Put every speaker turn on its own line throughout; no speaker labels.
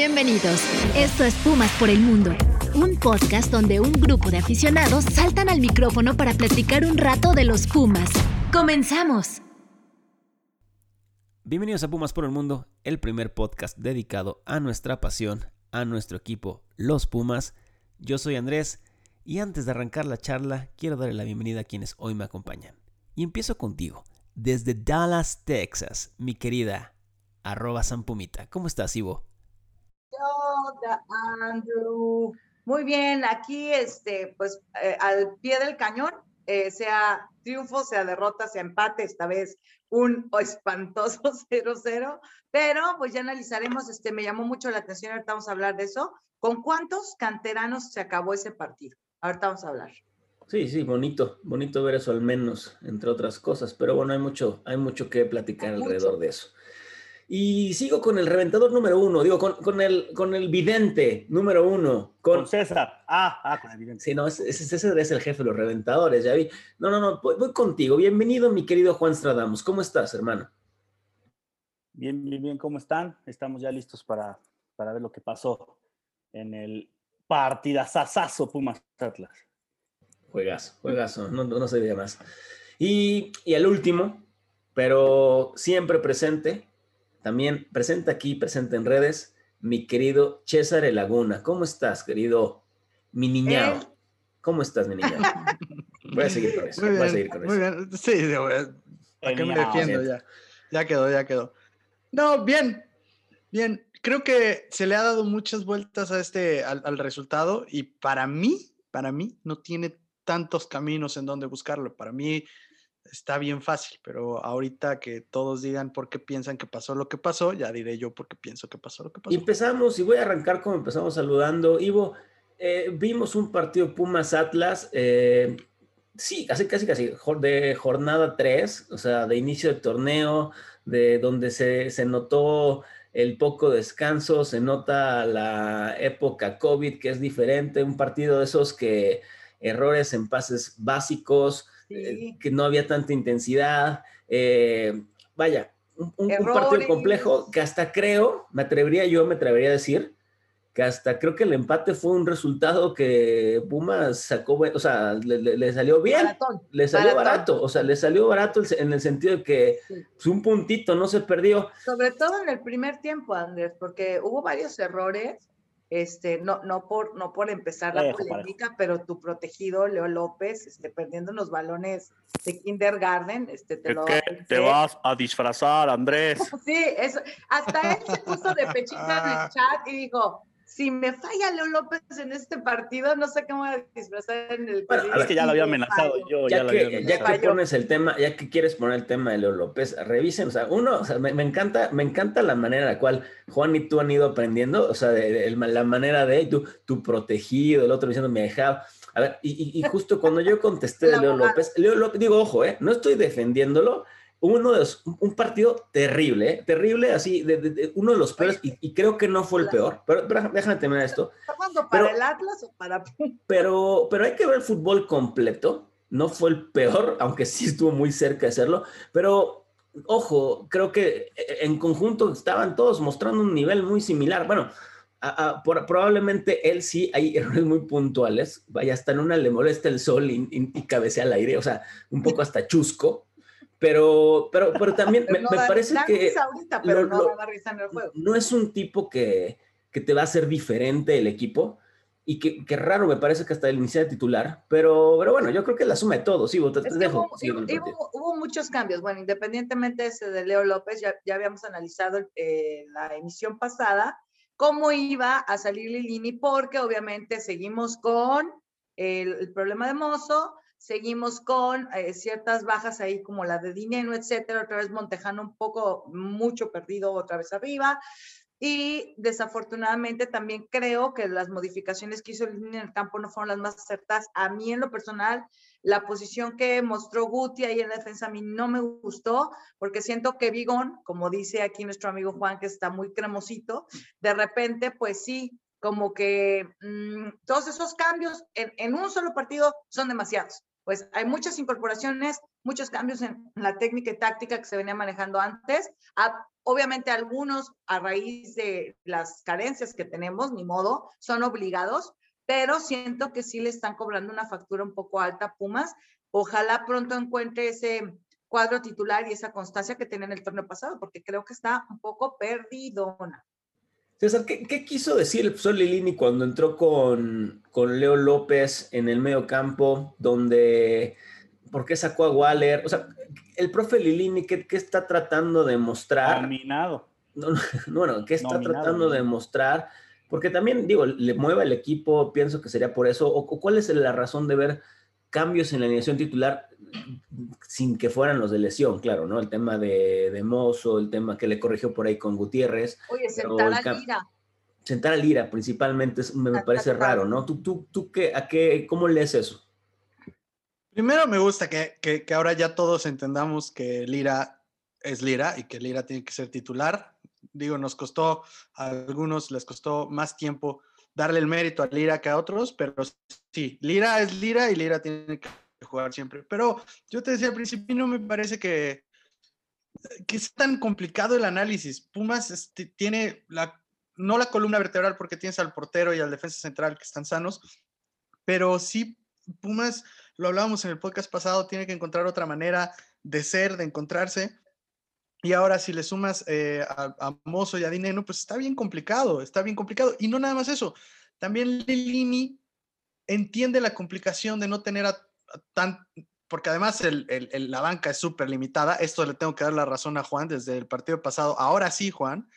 Bienvenidos. Esto es Pumas por el Mundo, un podcast donde un grupo de aficionados saltan al micrófono para platicar un rato de los Pumas. ¡Comenzamos!
Bienvenidos a Pumas por el Mundo, el primer podcast dedicado a nuestra pasión, a nuestro equipo, los Pumas. Yo soy Andrés y antes de arrancar la charla quiero darle la bienvenida a quienes hoy me acompañan. Y empiezo contigo, desde Dallas, Texas, mi querida arroba. ¿Cómo estás, Ivo?
Andrew. Muy bien, aquí, este, pues, eh, al pie del cañón, eh, sea triunfo, sea derrota, sea empate, esta vez un espantoso 0-0, pero pues ya analizaremos, este, me llamó mucho la atención, ahorita vamos a hablar de eso. ¿Con cuántos canteranos se acabó ese partido? Ahorita vamos a hablar.
Sí, sí, bonito, bonito ver eso al menos, entre otras cosas, pero bueno, hay mucho, hay mucho que platicar alrededor de eso. Y sigo con el reventador número uno, digo, con, con, el, con el vidente número uno.
Con, César. Ah, ah, con el vidente.
Sí, no, ese, es el jefe de los reventadores, ya vi. No, no, no, voy, contigo. Bienvenido, mi querido Juan Stradamos. ¿Cómo estás, hermano?
Bien, bien, bien, ¿cómo están? Estamos ya listos para, para ver lo que pasó en el partidazazazo Pumas Atlas.
Juegazo, juegazo, no, no se diga más. Y, y el último, pero siempre presente, también presente aquí, presente en redes, mi querido César Laguna. ¿Cómo estás, querido mi niñado? ¿Cómo estás, mi niñado? Voy a seguir con eso. Voy a seguir con
muy bien. Sí, ¿a qué me defiendo ya? Ya quedó, ya quedó. No, bien, bien. Creo que se le ha dado muchas vueltas a este, al, al resultado y para mí, para mí, no tiene tantos caminos en donde buscarlo. Para mí, está bien fácil, pero ahorita que todos digan por qué piensan que pasó lo que pasó, ya diré yo por qué pienso que pasó lo que pasó.
Y empezamos, y voy a arrancar como empezamos saludando. Ivo, eh, vimos un partido Pumas Atlas, eh, sí, casi, casi, casi, de jornada 3, o sea, de inicio de torneo, de donde se, se notó el poco descanso, se nota la época COVID que es diferente, un partido de esos que errores en pases básicos, eh, que no había tanta intensidad. Eh, vaya, un, partido complejo que hasta creo, me atrevería yo, me atrevería a decir, que hasta creo que el empate fue un resultado que Pumas sacó, o sea, le, salió bien, le salió barato, o sea, le salió barato en el sentido de que pues, un puntito no se perdió.
Sobre todo en el primer tiempo, Andrés, porque hubo varios errores este, no, no, por, no por empezar la polémica, pero tu protegido, Leo López, este, perdiendo los balones de kindergarten, este, te lo
te vas a disfrazar, Andrés.
sí, eso, hasta él se puso de pechita en el chat y dijo, si me falla Leo López en este partido, no sé cómo voy a disfrazar en el
bueno, Es que ya lo había amenazado yo.
Ya, que, ya que pones el tema, ya que quieres poner el tema de Leo López, revisen, o sea, uno, o sea, me, encanta, me encanta la manera en la cual Juan y tú han ido aprendiendo, o sea, de, la manera de tú, tu protegido, el otro diciendo me dejaba. A ver, y, y, justo cuando yo contesté de Leo López, Leo López, digo, ojo, eh, no estoy defendiéndolo, uno de un partido terrible, ¿eh? terrible, así, de, uno de los peores, y, creo que no fue el peor, pero, déjame terminar esto.
¿Para el Atlas o para.?
Pero, pero hay que ver el fútbol completo. No fue el peor, aunque sí estuvo muy cerca de hacerlo, pero ojo, creo que e, en conjunto estaban todos mostrando un nivel muy similar. Bueno, probablemente él sí hay errores muy puntuales. Vaya, hasta en una le molesta el sol y, y cabecea al aire, o sea, un poco hasta chusco pero, pero, pero también me, parece que no, es un tipo que, que, te va a hacer diferente el equipo y que, que, raro me parece que hasta el inicio de titular, pero, pero bueno, yo creo que la suma de todo, sí, te, dejo.
Hubo, muchos cambios, bueno, independientemente de ese de Leo López, ya, ya habíamos analizado eh, la emisión pasada, cómo iba a salir Lilini, porque obviamente seguimos con el, el problema de Mozo, seguimos con eh, ciertas bajas ahí como la de dinero, etcétera, otra vez Montejano un poco, mucho perdido otra vez arriba. Y desafortunadamente también creo que las modificaciones que hizo el en el campo no fueron las más acertadas. A mí en lo personal, la posición que mostró Guti ahí en la defensa a mí no me gustó, porque siento que Vigón, como dice aquí nuestro amigo Juan, que está muy cremosito, de repente, pues sí, como que mm, todos esos cambios en, en, un solo partido son demasiados. Pues hay muchas incorporaciones, muchos cambios en la técnica y táctica que se venía manejando antes. obviamente algunos a raíz de las carencias que tenemos, ni modo, son obligados, pero siento que sí le están cobrando una factura un poco alta a Pumas. Ojalá pronto encuentre ese cuadro titular y esa constancia que tenía en el torneo pasado, porque creo que está un poco perdidona.
César, ¿qué, quiso decir el profesor Lilini cuando entró con, con, Leo López en el medio campo, donde, ¿por qué sacó a Waller? O sea, el profe Lilini, ¿qué, qué está tratando de mostrar?
Nominado.
No, bueno, ¿qué está tratando de mostrar? Porque también, digo, le mueva el equipo, pienso que sería por eso, o, cuál es la razón de ver cambios en la alineación titular sin que fueran los de lesión, claro, ¿no? El tema de, de Mozo, el tema que le corrigió por ahí con Gutiérrez.
Oye, sentar a Lira.
Sentar a Lira principalmente me, parece raro, ¿no? ¿Tú, tú, tú qué, a qué, cómo lees eso?
Primero me gusta que, que, que ahora ya todos entendamos que Lira es Lira y que Lira tiene que ser titular. Digo, nos costó, a algunos les costó más tiempo darle el mérito a Lira que a otros, pero sí, Lira es Lira y Lira tiene que jugar siempre. Pero yo te decía al principio, no me parece que, que es tan complicado el análisis. Pumas este, tiene la, no la columna vertebral porque tienes al portero y al defensa central que están sanos, pero sí, Pumas, lo hablábamos en el podcast pasado, tiene que encontrar otra manera de ser, de encontrarse. Y ahora si le sumas eh, a, Mozo y a Dineno, pues está bien complicado, está bien complicado. Y no nada más eso, también Lilini entiende la complicación de no tener a tan, porque además el, la banca es súper limitada. Esto le tengo que dar la razón a Juan desde el partido pasado. Ahora sí, Juan,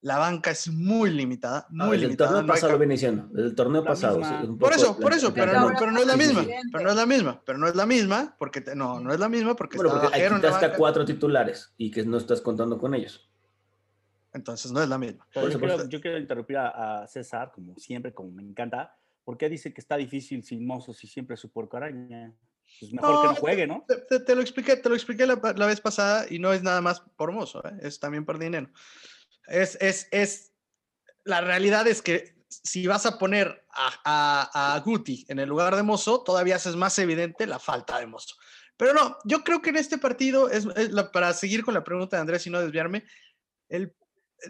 la banca es muy limitada, muy limitada.
El torneo pasado lo viene diciendo, el torneo pasado.
por eso, por eso, pero no, pero no es la misma, pero no es la misma, pero no es la misma, porque no, no es la misma, porque,
bueno, porque hay hasta cuatro titulares y que no estás contando con ellos.
Entonces no es la misma.
yo, quiero, yo, quiero, interrumpir a, César, como siempre, como me encanta, porque dice que está difícil sin mozos y siempre su porco araña. Pues mejor que no juegue, ¿no?
Te, lo expliqué, te lo expliqué la, la, vez pasada y no es nada más por mozo, ¿eh? es también por dinero. Es, es, es, la realidad es que si vas a poner a, a, a, Guti en el lugar de Mozo, todavía haces más evidente la falta de Mozo. Pero no, yo creo que en este partido, es, es la, para seguir con la pregunta de Andrés y no desviarme, el,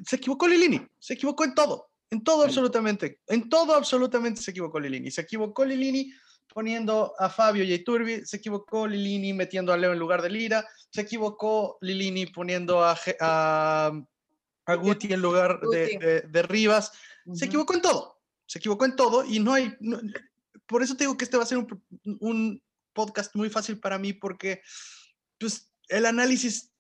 se equivocó Lilini, se equivocó en todo, en todo absolutamente, en todo absolutamente se equivocó Lilini. Se equivocó Lilini poniendo a Fabio y Iturbi, se equivocó Lilini metiendo a Leo en lugar de Lira, se equivocó Lilini poniendo a, a, a Guti en lugar de, de, de Rivas, uh -huh. se equivocó en todo, se equivocó en todo y no hay, no, por eso te digo que este va a ser un, un podcast muy fácil para mí porque pues el análisis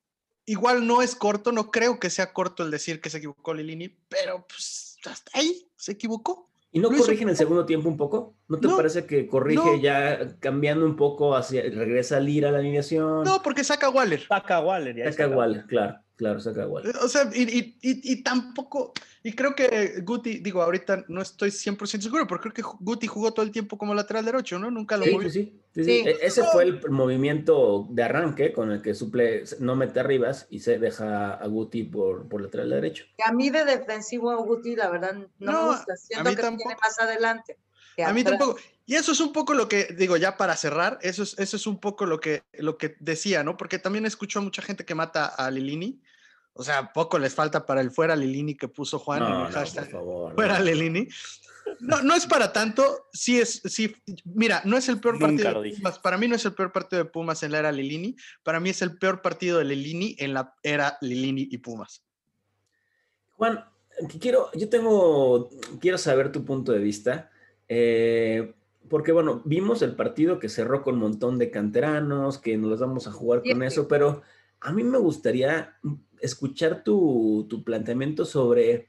igual no es corto, no creo que sea corto el decir que se equivocó Lilini, pero pues hasta ahí se equivocó.
¿Y no corrige en el segundo tiempo un poco? ¿No te no, parece que corrige no. ya cambiando un poco hacia regresa a Lira a la alineación?
No, porque saca a Waller.
Saca a Waller. Ya
saca a Waller, claro, claro, saca a Waller.
O sea, y, y, y, y, tampoco, y creo que Guti, digo, ahorita no estoy 100% seguro, pero creo que Guti jugó todo el tiempo como lateral derecho, ¿no? Nunca lo
sí,
movió.
Sí, sí, sí, sí. Ese fue el movimiento de arranque con el que suple, no mete arribas y se deja a Guti por, por lateral derecho.
A mí de defensivo a Guti, la verdad, no, no me gusta. Siento que tampoco. tiene más adelante.
A mí tampoco. Y eso es un poco lo que, digo, ya para cerrar, eso es, eso es un poco lo que, lo que decía, ¿no? Porque también escucho a mucha gente que mata a Lilini. O sea, poco les falta para el fuera Lilini que puso Juan
no,
en el
no,
hashtag.
Por favor,
fuera
no.
Lilini. No, no es para tanto. Sí es, sí. Mira, no es el peor
Nunca
partido de Pumas. Para mí no es el peor partido de Pumas en la era Lilini. Para mí es el peor partido de Lilini en la era Lilini y Pumas.
Juan, quiero, yo tengo, quiero saber tu punto de vista. Eh, porque bueno, vimos el partido que cerró con un montón de canteranos, que nos los vamos a jugar con eso, pero a mí me gustaría escuchar tu, tu, planteamiento sobre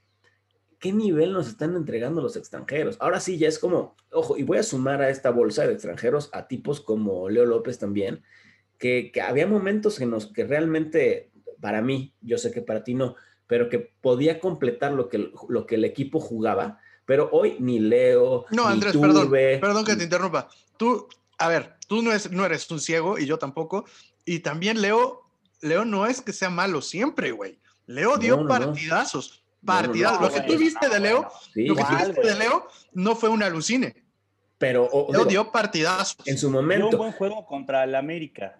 qué nivel nos están entregando los extranjeros. Ahora sí, ya es como, ojo, y voy a sumar a esta bolsa de extranjeros a tipos como Leo López también, que, que había momentos en los que realmente, para mí, yo sé que para ti no, pero que podía completar lo que, lo que el equipo jugaba pero hoy ni Leo.
No,
ni
Andrés,
Turbe,
perdón, perdón que te interrumpa. Tú, a ver, tú no, es, no eres un ciego y yo tampoco. Y también Leo, Leo no es que sea malo siempre, güey. Leo dio no, no, partidazos. No. Partidazos. lo que tú viste de Leo, sí, lo que tú viste de Leo no fue un alucine.
pero...
Leo dio partidazos.
En su momento.
Dio un buen juego contra el América.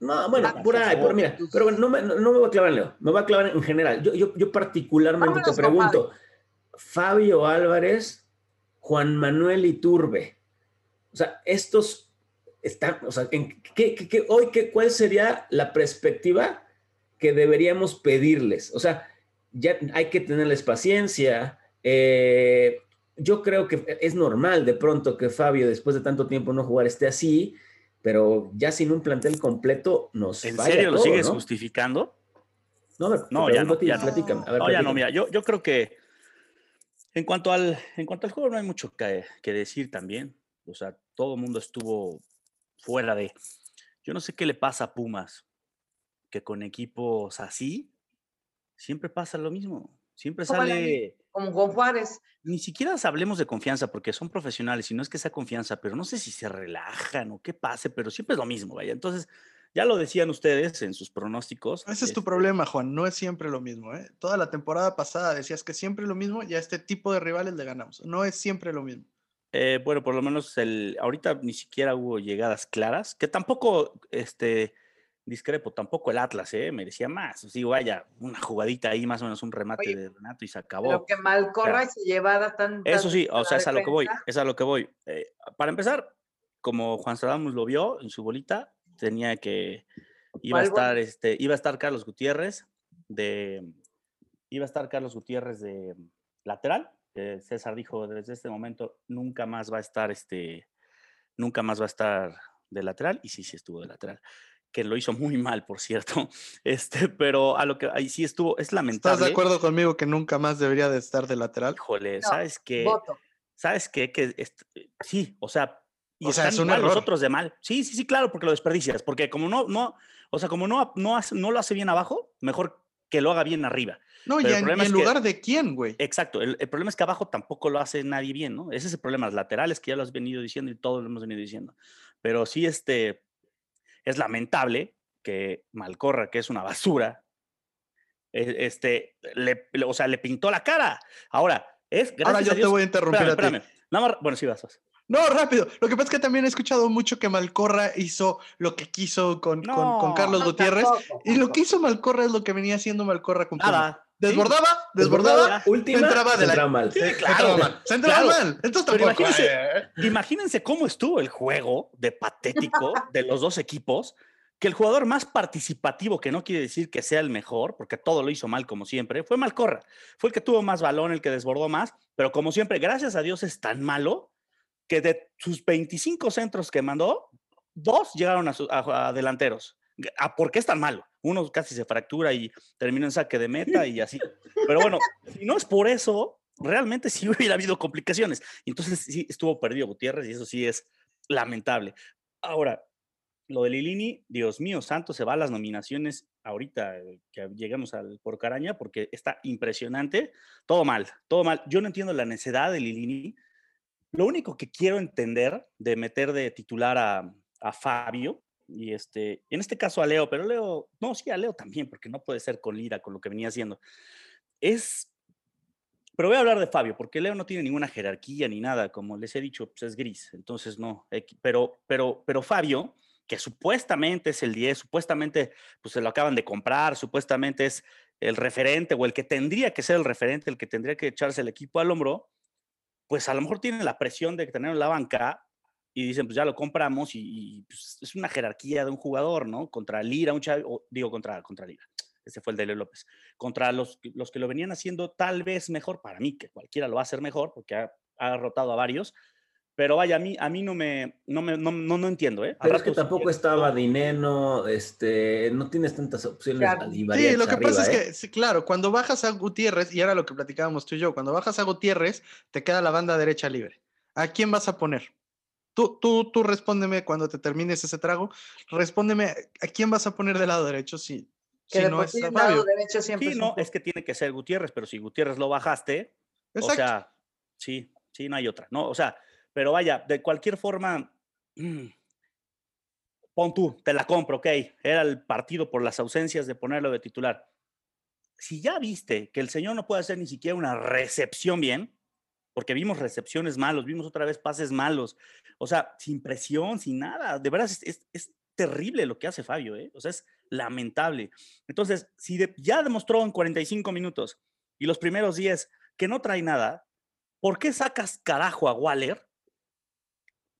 No, bueno, por ahí, pero mira, pero bueno, no me, no, me voy a clavar en Leo, me voy a clavar en general. Yo, yo, yo particularmente te pregunto, Fabio Álvarez, Juan Manuel Iturbe, o sea, estos están, o sea, ¿en qué, qué, hoy qué, cuál sería la perspectiva que deberíamos pedirles? O sea, ya hay que tenerles paciencia. Eh, yo creo que es normal de pronto que Fabio, después de tanto tiempo no jugar, esté así pero ya sin un plantel completo nos
¿En serio lo sigues justificando?
No, no, ya no, ya, no,
ya no, mira, yo, yo creo que en cuanto al, en cuanto al juego no hay mucho que, que decir también. O sea, todo el mundo estuvo fuera de... Yo no sé qué le pasa a Pumas, que con equipos así siempre pasa lo mismo. Siempre sale
como con Juárez.
Ni siquiera hablemos de confianza porque son profesionales y no es que sea confianza, pero no sé si se relajan o qué pase, pero siempre es lo mismo, vaya. Entonces, ya lo decían ustedes en sus pronósticos.
Ese es tu este problema, Juan, no es siempre lo mismo. ¿eh? Toda la temporada pasada decías que siempre lo mismo y a este tipo de rivales le ganamos. No es siempre lo mismo.
Eh, bueno, por lo menos el, ahorita ni siquiera hubo llegadas claras, que tampoco, este, discrepo, tampoco el Atlas, ¿eh? Merecía más. O sea, vaya, una jugadita ahí, más o menos un remate de Renato y se acabó.
Pero que mal corra y se llevara tan.
Eso sí, o sea, es a lo que voy, es a lo que voy. Eh, para empezar, como Juan Sadamus lo vio en su bolita, tenía que. Iba a estar, este, iba a estar Carlos Gutiérrez de. Iba a estar Carlos Gutiérrez de lateral. César dijo desde este momento nunca más va a estar este. Nunca más va a estar de lateral. Y sí, sí estuvo de lateral que lo hizo muy mal, por cierto. Este, pero a lo que ahí sí estuvo, es lamentable.
¿Estás de acuerdo conmigo que nunca más debería de estar de lateral?
Híjole, ¿sabes qué? ¿Sabes qué? Que eh, sí, o sea,
y o sea, es un error.
los otros de mal. Sí, sí, sí, claro, porque lo desperdicias, porque como no, no, o sea, como no, no, no lo hace bien abajo, mejor que lo haga bien arriba.
No, y en, lugar de quién, güey.
Exacto, el, el, problema es que abajo tampoco lo hace nadie bien, ¿no? Ese es el problema, los laterales que ya lo has venido diciendo y todos lo hemos venido diciendo. Pero sí, este, es lamentable que Malcorra, que es una basura, e, este, le, o sea, le pintó la cara. Ahora, es
Ahora yo te voy a interrumpir.
Espérame, Nada más, bueno, sí vas, vas.
No, rápido. Lo que pasa es que también he escuchado mucho que Malcorra hizo lo que quiso con, con, Carlos Gutiérrez. y lo que hizo Malcorra es lo que venía haciendo Malcorra con
Nada.
Desbordaba, desbordaba,
última,
entraba de
se entraba mal.
Sí, claro, Se entraba mal. Entonces
imagínense, eh. imagínense cómo estuvo el juego de patético de los dos equipos, que el jugador más participativo, que no quiere decir que sea el mejor, porque todo lo hizo mal como siempre, fue Malcorra. Fue el que tuvo más balón, el que desbordó más, pero como siempre, gracias a Dios es tan malo que de sus 25 centros que mandó, dos llegaron a, a delanteros. ¿Por qué es tan malo? Uno casi se fractura y termina en saque de meta y así. Pero bueno, si no es por eso, realmente sí hubiera habido complicaciones. Entonces sí estuvo perdido Gutiérrez y eso sí es lamentable. Ahora, lo de Lilini, Dios mío, santo, se va a las nominaciones ahorita eh, que lleguemos al por caraña porque está impresionante. Todo mal, todo mal. Yo no entiendo la necesidad de Lilini. Lo único que quiero entender de meter de titular a, a Fabio y este, en este caso a Leo, pero Leo, no, sí, a Leo también, porque no puede ser con Lira, con lo que venía haciendo. Es, pero voy a hablar de Fabio, porque Leo no tiene ninguna jerarquía ni nada, como les he dicho, pues es gris, entonces no, pero, pero, pero Fabio, que supuestamente es el 10, supuestamente pues se lo acaban de comprar, supuestamente es el referente o el que tendría que ser el referente, el que tendría que echarse el equipo al hombro, pues a lo mejor tiene la presión de tener en la banca y dicen, pues ya lo compramos y, pues, es una jerarquía de un jugador, ¿no? Contra Lira, un digo contra, contra Lira, ese fue el de Leo López, contra los, los que lo venían haciendo tal vez mejor, para mí, que cualquiera lo va a hacer mejor, porque ha, ha rotado a varios, pero vaya, a mí, a mí no me, no me, no, no, entiendo, ¿eh?
Pero es que tampoco estaba Dineno, este, no tienes tantas opciones.
Sí, lo que pasa es ¿eh? que, sí, claro, cuando bajas a Gutiérrez, y era lo que platicábamos tú y yo, cuando bajas a Gutiérrez, te queda la banda derecha libre. ¿A quién vas a poner? Tú, tú, tú respóndeme cuando te termines ese trago, respóndeme a quién vas a poner del lado derecho si, si no es Fabio.
Derecho siempre
sí, no, es que tiene que ser Gutiérrez, pero si Gutiérrez lo bajaste, o sea, sí, sí, no hay otra, ¿no? O sea, pero vaya, de cualquier forma, mm, pon tú, te la compro, ok, era el partido por las ausencias de ponerlo de titular. Si ya viste que el señor no puede hacer ni siquiera una recepción bien, porque vimos recepciones malos, vimos otra vez pases malos, o sea, sin presión, sin nada, de verdad es, es, terrible lo que hace Fabio, ¿eh? o sea, es lamentable. Entonces, si ya demostró en 45 minutos y los primeros 10 que no trae nada, ¿por qué sacas carajo a Waller?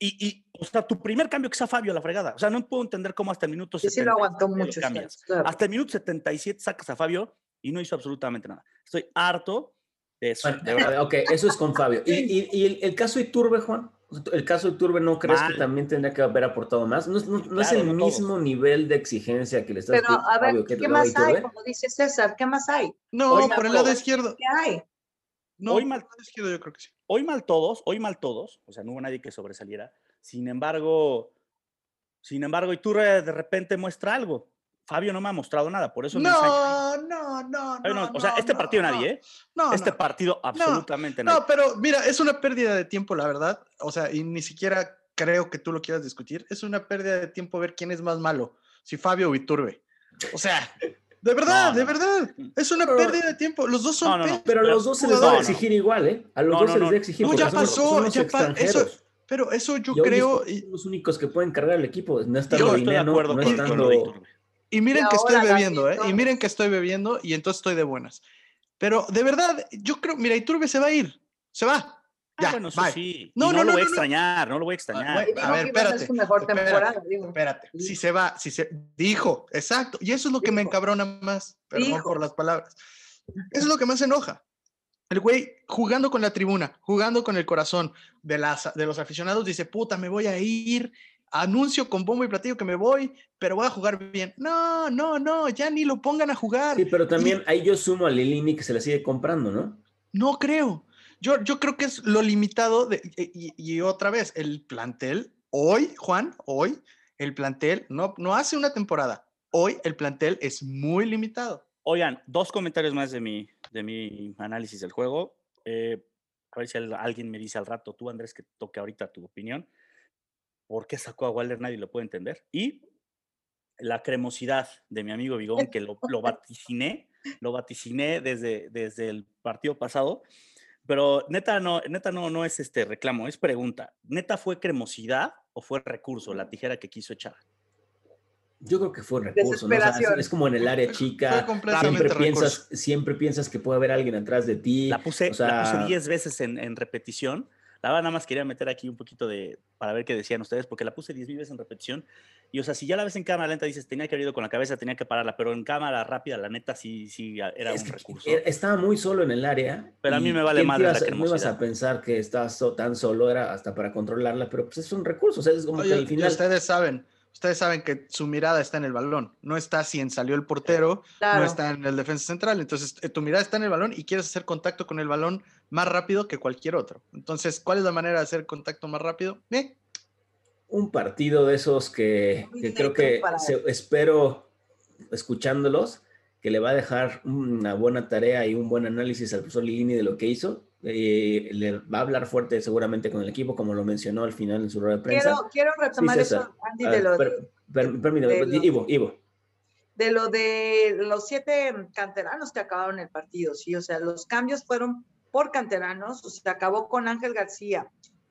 Y, y, o sea, tu primer cambio que sea Fabio a la fregada. O sea, no puedo entender cómo hasta el minuto
sí, lo aguantó mucho.
Hasta el minuto 77 sacas a Fabio y no hizo absolutamente nada. Estoy harto de eso.
ok, eso es con Fabio. ¿Y, y, el, caso de Iturbe, Juan? ¿El caso de Iturbe no crees que también tendría que haber aportado más? ¿No, no, es el mismo nivel de exigencia que le estás
Pero, a ver, ¿qué más hay? Como dice César, ¿qué más hay?
No, por el lado izquierdo.
¿Qué hay?
No, hoy mal, izquierdo yo creo que sí.
Hoy mal todos, hoy mal todos, o sea, no hubo nadie que sobresaliera. Sin embargo, sin embargo, Iturbe de repente muestra algo. Fabio no me ha mostrado nada, por eso
no, no, no, no,
O sea, este partido nadie, ¿eh? No, este partido absolutamente
nadie. No, pero mira, es una pérdida de tiempo, la verdad. O sea, y ni siquiera creo que tú lo quieras discutir. Es una pérdida de tiempo ver quién es más malo, si Fabio o Iturbe. O sea, de verdad, de verdad. Es una pérdida de tiempo. Los dos son.
No, pero a los dos se les va a exigir igual, ¿eh? A los dos se les va a exigir.
No, ya pasó, ya pasó. pero eso yo creo.
Son los únicos que pueden cargar el equipo. No está yo estoy de acuerdo no, estando
y miren que estoy bebiendo, ¿eh? Y miren que estoy bebiendo y entonces estoy de buenas. Pero de verdad, yo creo, mira, Iturbe se va a ir. Se va. Ah, ya, bueno,
sí. No, no, no, lo voy a extrañar, no lo voy a extrañar.
A, ver, espérate. espérate, Si se va, si se dijo, exacto. Y eso es lo que me encabrona más, perdón por las palabras. Eso es lo que más enoja. El güey jugando con la tribuna, jugando con el corazón de, las, de los aficionados, dice, puta, me voy a ir anuncio con bombo y platillo que me voy, pero voy a jugar bien. No, no, no, ya ni lo pongan a jugar.
Sí, pero también ahí yo sumo a Lilini que se la sigue comprando, ¿no?
No creo. Yo, yo creo que es lo limitado de, y, otra vez, el plantel, hoy, Juan, hoy, el plantel no, no hace una temporada. Hoy el plantel es muy limitado.
Oigan, dos comentarios más de mi, de mi análisis del juego. Eh, a ver si alguien me dice al rato, tú Andrés, que toque ahorita tu opinión por qué sacó a Waller nadie lo puede entender. Y la cremosidad de mi amigo Vigón, que lo, lo vaticiné, lo vaticiné desde, desde el partido pasado, pero neta no, neta no, no es este reclamo, es pregunta. ¿Neta fue cremosidad o fue recurso, la tijera que quiso echar?
Yo creo que fue recurso, ¿no? es como en el área chica, siempre piensas, siempre piensas que puede haber alguien atrás de ti.
La puse 10 veces en, en repetición la verdad, nada más quería meter aquí un poquito de, para ver qué decían ustedes, porque la puse 10 veces en repetición. Y, o sea, si ya la ves en cámara lenta, dices, tenía que haber ido con la cabeza, tenía que pararla, pero en cámara rápida, la neta, sí, sí, era un recurso.
E, estaba muy solo en el área.
Pero a mí me vale más la
No ibas a pensar que estabas tan solo, era hasta para controlarla, pero pues es un recurso, o sea, es como que al final...
Ustedes saben, ustedes saben que su mirada está en el balón, no está si en salió el portero, no está en el defensa central. Entonces, eh, tu mirada está en el balón y quieres hacer contacto con el balón más rápido que cualquier otro. Entonces, ¿cuál es la manera de hacer contacto más rápido? ¿Eh?
Un partido de esos que, creo que espero, escuchándolos, que le va a dejar una buena tarea y un buen análisis al profesor Lilini de lo que hizo. Eh, le va a hablar fuerte seguramente con el equipo, como lo mencionó al final en su rueda de prensa.
Quiero, retomar eso, Andy, de lo
de, Ivo, Ivo.
De lo de los siete canteranos que acabaron el partido, sí, o sea, los cambios fueron por canteranos, o sea, acabó con Ángel García,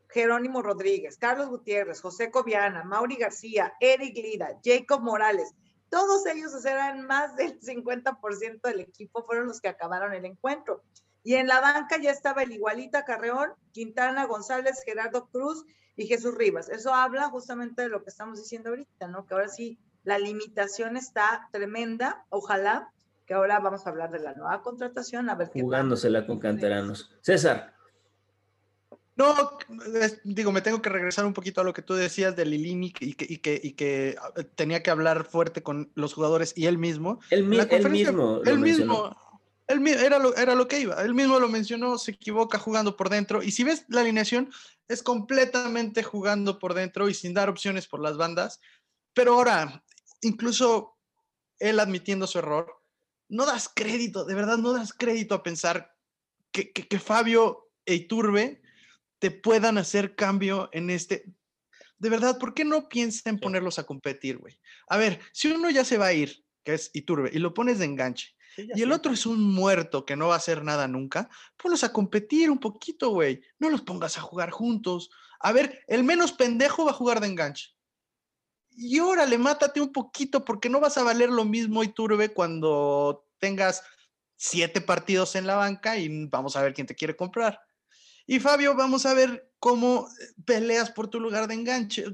Jerónimo Rodríguez, Carlos Gutiérrez, José Coviana, Mauri García, Eric Lida, Jacob Morales. Todos ellos, eran más del 50% del equipo, fueron los que acabaron el encuentro. Y en la banca ya estaba el igualita Carreón, Quintana González, Gerardo Cruz y Jesús Rivas. Eso habla justamente de lo que estamos diciendo ahorita, ¿no? Que ahora sí la limitación está tremenda. Ojalá que ahora vamos a hablar de la nueva contratación, a ver
qué Jugándosela con canteranos. César.
No, digo, me tengo que regresar un poquito a lo que tú decías de Lilini y que, y que, y que ah, tenía que hablar fuerte con los jugadores y él mismo.
Él, mismo.
Él mismo. Él, era, lo, era lo que iba. Él mismo lo mencionó, se equivoca jugando por dentro. Y si ves la alineación, es completamente jugando por dentro y sin dar opciones por las bandas. Pero ahora, incluso él admitiendo su error, no das crédito, de verdad no das crédito a pensar que, que, Fabio e Iturbe te puedan hacer cambio en este. De verdad, ¿por qué no piensas en ponerlos a competir, güey? A ver, si uno ya se va a ir, que es Iturbe, y lo pones de enganche, y el otro es un muerto que no va a hacer nada nunca, ponlos a competir un poquito, güey. No los pongas a jugar juntos. A ver, el menos pendejo va a jugar de enganche. Y órale, mátate un poquito porque no vas a valer lo mismo y turbe cuando tengas siete partidos en la banca y vamos a ver quién te quiere comprar. Y Fabio, vamos a ver cómo eh, peleas por tu lugar de enganche.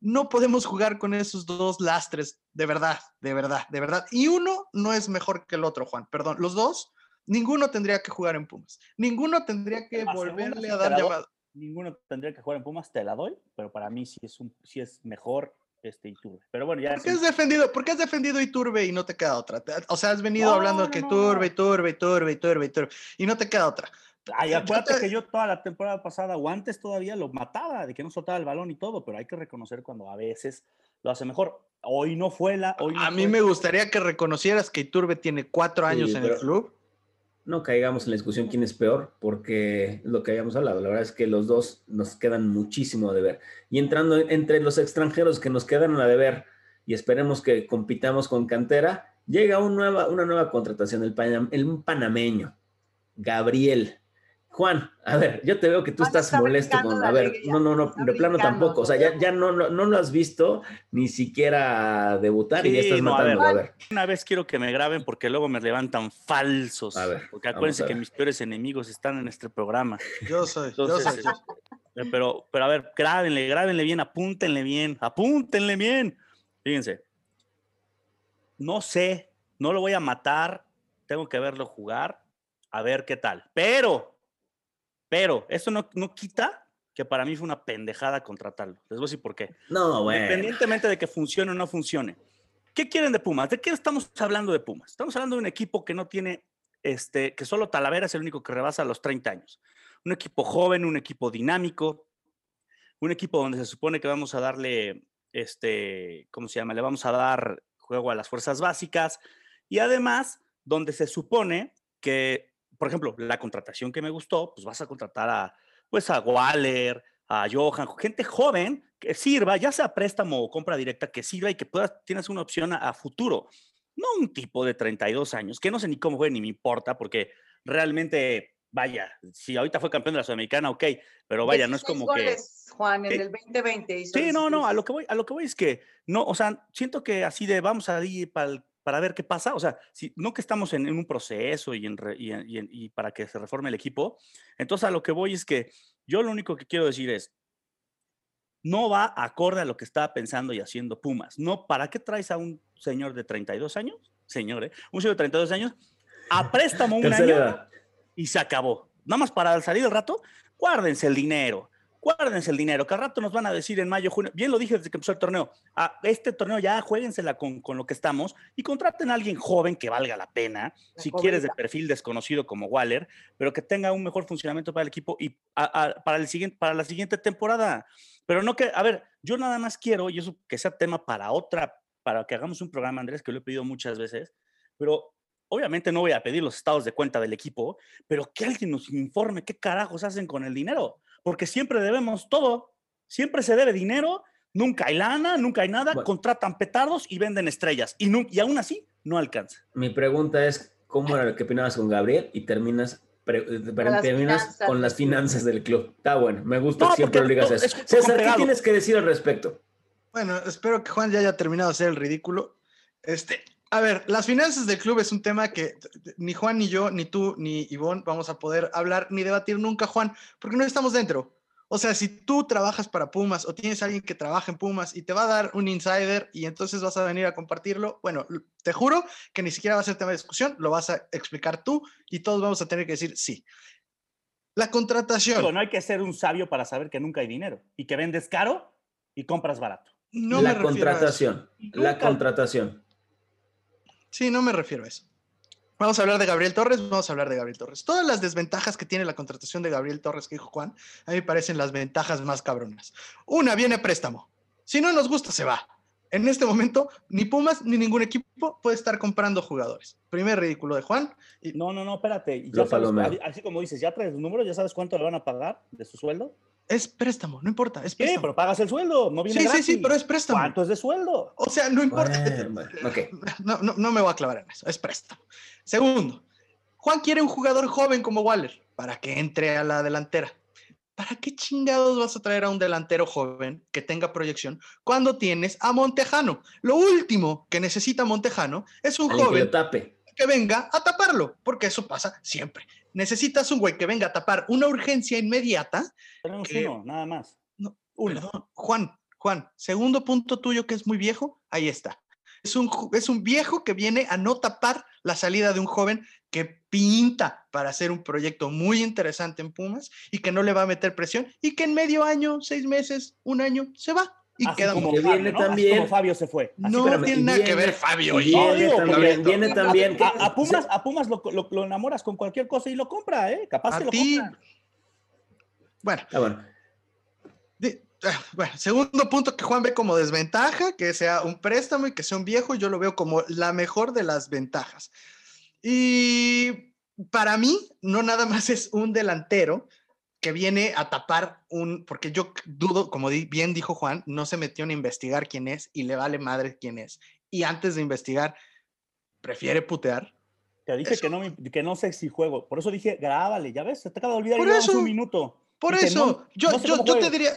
No podemos jugar con esos dos lastres, de verdad, de verdad, de verdad. Y uno no es mejor que el otro, Juan, perdón. Los dos, ninguno tendría que jugar en Pumas. Ninguno tendría que volverle a dar llamado.
Ninguno tendría que jugar en Pumas, te la doy, pero para mí sí es, un, sí es mejor este Iturbe. Pero bueno, ya.
¿Por qué, has defendido, ¿Por qué has defendido Iturbe y no te queda otra? O sea, has venido hablando de que Iturbe, Iturbe, Iturbe, Iturbe, Iturbe, y no te queda otra.
Ay, acuérdate que yo toda la temporada pasada o antes todavía lo mataba, de que no soltaba el balón y todo, pero hay que reconocer cuando a veces lo hace mejor. Hoy no fue la. Hoy
a mí me gustaría que reconocieras que Iturbe tiene cuatro años en el club.
No caigamos en la discusión quién es peor, porque lo que habíamos hablado, la verdad es que los dos nos quedan muchísimo a deber. Y entrando entre los extranjeros que nos quedan a deber y esperemos que compitamos con cantera, llega nueva, una nueva contratación, el, el panameño, Gabriel. Juan, a ver, yo te veo que tú estás molesto con, a ver, no, no, no, de plano tampoco, o sea, ya, ya no, no, no, lo has visto ni siquiera debutar y ya estás matando, a ver,
Una vez quiero que me graben porque luego me levantan falsos, a ver, porque acuérdense que mis peores enemigos están en este programa.
Yo soy, yo soy.
Eh, pero, pero a ver, grábenle, grábenle bien, apúntenle bien, apúntenle bien. Fíjense, no sé, no lo voy a matar, tengo que verlo jugar, a ver qué tal, pero pero eso no, no quita que para mí fue una pendejada contratarlo. Les voy a decir por qué.
No, bueno.
Independientemente de que funcione o no funcione. ¿Qué quieren de Pumas? ¿De qué estamos hablando de Pumas? Estamos hablando de un equipo que no tiene, este, que solo Talavera es el único que rebasa los 30 años. Un equipo joven, un equipo dinámico, un equipo donde se supone que vamos a darle, este, ¿cómo se llama? Le vamos a dar juego a las fuerzas básicas y además donde se supone que por ejemplo, la contratación que me gustó, pues vas a contratar a, pues a Waller, a Johan, gente joven que sirva, ya sea préstamo o compra directa, que sirva y que puedas, tienes una opción a, futuro. No un tipo de 32 años, que no sé ni cómo fue, ni me importa, porque realmente, vaya, si ahorita fue campeón de la Sudamericana, ok, pero vaya, no es como
goles, que... Juan, en el 2020
Sí, no, no, a lo que voy, a lo que voy es que, no, o sea, siento que así de vamos a ir para el para ver qué pasa. O sea, si, no que estamos en, un proceso y, en, y, para que se reforme el equipo. Entonces, a lo que voy es que yo lo único que quiero decir es, no va acorde a lo que estaba pensando y haciendo Pumas. No, ¿para qué traes a un señor de 32 años? Señor, ¿eh? Un señor de 32 años a préstamo un año y se acabó. Nada más para salir del rato, guárdense el dinero guárdense el dinero, que al rato nos van a decir en mayo, junio, bien lo dije desde que empezó el torneo, a este torneo ya jueguensela con, con lo que estamos y contraten a alguien joven que valga la pena, si quieres de perfil desconocido como Waller, pero que tenga un mejor funcionamiento para el equipo y para, el siguiente, para la siguiente temporada. Pero no que, a ver, yo nada más quiero, y eso que sea tema para otra, para que hagamos un programa, Andrés, que lo he pedido muchas veces, pero obviamente no voy a pedir los estados de cuenta del equipo, pero que alguien nos informe qué carajos hacen con el dinero porque siempre debemos todo, siempre se debe dinero, nunca hay lana, nunca hay nada, contratan petardos y venden estrellas, y, y aún así no alcanza.
Mi pregunta es, ¿cómo era lo que opinabas con Gabriel? Y terminas terminas con las finanzas del club. Está bueno, me gusta que siempre lo digas eso. César, ¿qué tienes que decir al respecto?
Bueno, espero que Juan ya haya terminado de hacer el ridículo. Este, a ver, las finanzas del club es un tema que ni Juan, ni yo, ni tú, ni Ivonne vamos a poder hablar ni debatir nunca, Juan, porque no estamos dentro. O sea, si tú trabajas para Pumas o tienes a alguien que trabaja en Pumas y te va a dar un insider y entonces vas a venir a compartirlo, bueno, te juro que ni siquiera va a ser tema de discusión, lo vas a explicar tú y todos vamos a tener que decir sí. La contratación.
no hay que ser un sabio para saber que nunca hay dinero y que vendes caro y compras barato.
No la contratación. La contratación.
Sí, no me refiero a eso. Vamos a hablar de Gabriel Torres, vamos a hablar de Gabriel Torres. Todas las desventajas que tiene la contratación de Gabriel Torres que dijo Juan, a mí me parecen las ventajas más cabronas. Una, viene a préstamo. Si no nos gusta, se va. En este momento, ni Pumas ni ningún equipo puede estar comprando jugadores. Primer ridículo de Juan.
No, no, no, espérate. así como dices, ya traes los números, ya sabes cuánto le van a pagar de su sueldo.
Es préstamo, no importa, es
¿Qué?
préstamo.
Pero pagas el sueldo, no viene
Sí, sí,
gratis.
sí, pero es préstamo.
¿Cuánto es de sueldo?
O sea, no importa.
Bueno, bueno, ok.
No, no, no me voy a clavar en eso, es préstamo. Segundo, Juan quiere un jugador joven como Waller para que entre a la delantera. ¿Para qué chingados vas a traer a un delantero joven que tenga proyección cuando tienes a Montejano? Lo último que necesita Montejano es un
Alguien que
joven
tape.
que venga a taparlo, porque eso pasa siempre. Necesitas un güey que venga a tapar una urgencia inmediata.
Tenemos
¿Qué?
uno, nada más.
No,
Uno.
Perdón, Juan, Juan, segundo punto tuyo que es muy viejo, ahí está. Es un, es un viejo que viene a no tapar la salida de un joven que pinta para hacer un proyecto muy interesante en Pumas y que no le va a meter presión y que en medio año, seis meses, un año, se va y
Así
queda
como
que.
Fabio,
viene
¿no? Así
también-
como Fabio se fue. Así
No
espérame,
tiene nada que
viene-
ver Fabio.
y viene
Obvio,
también, viene también que-
A, a Pumas, a Pumas lo, lo- lo enamoras con cualquier cosa y lo compra, ¿eh? Capaz
A
que lo
ti.
compra.
Bueno,
Ah, bueno.
Ah, Bueno, segundo punto que Juan ve como desventaja, que sea un préstamo y que sea un viejo, yo lo veo como la mejor de las ventajas. Y para mí, no nada más es un delantero que viene a tapar un, porque yo dudo, como di- bien dijo Juan, no se metió a investigar quién es y le vale madre quién es. Y antes de investigar, prefiere putear.
Te dije
Eso.
que no, que no sé si juego. Por eso dije, grábale, ya ves, se te acaba de olvidar
Por eso.
un minuto.
Por
Dije,
eso,
no-
yo,
no sé
yo, yo te diría,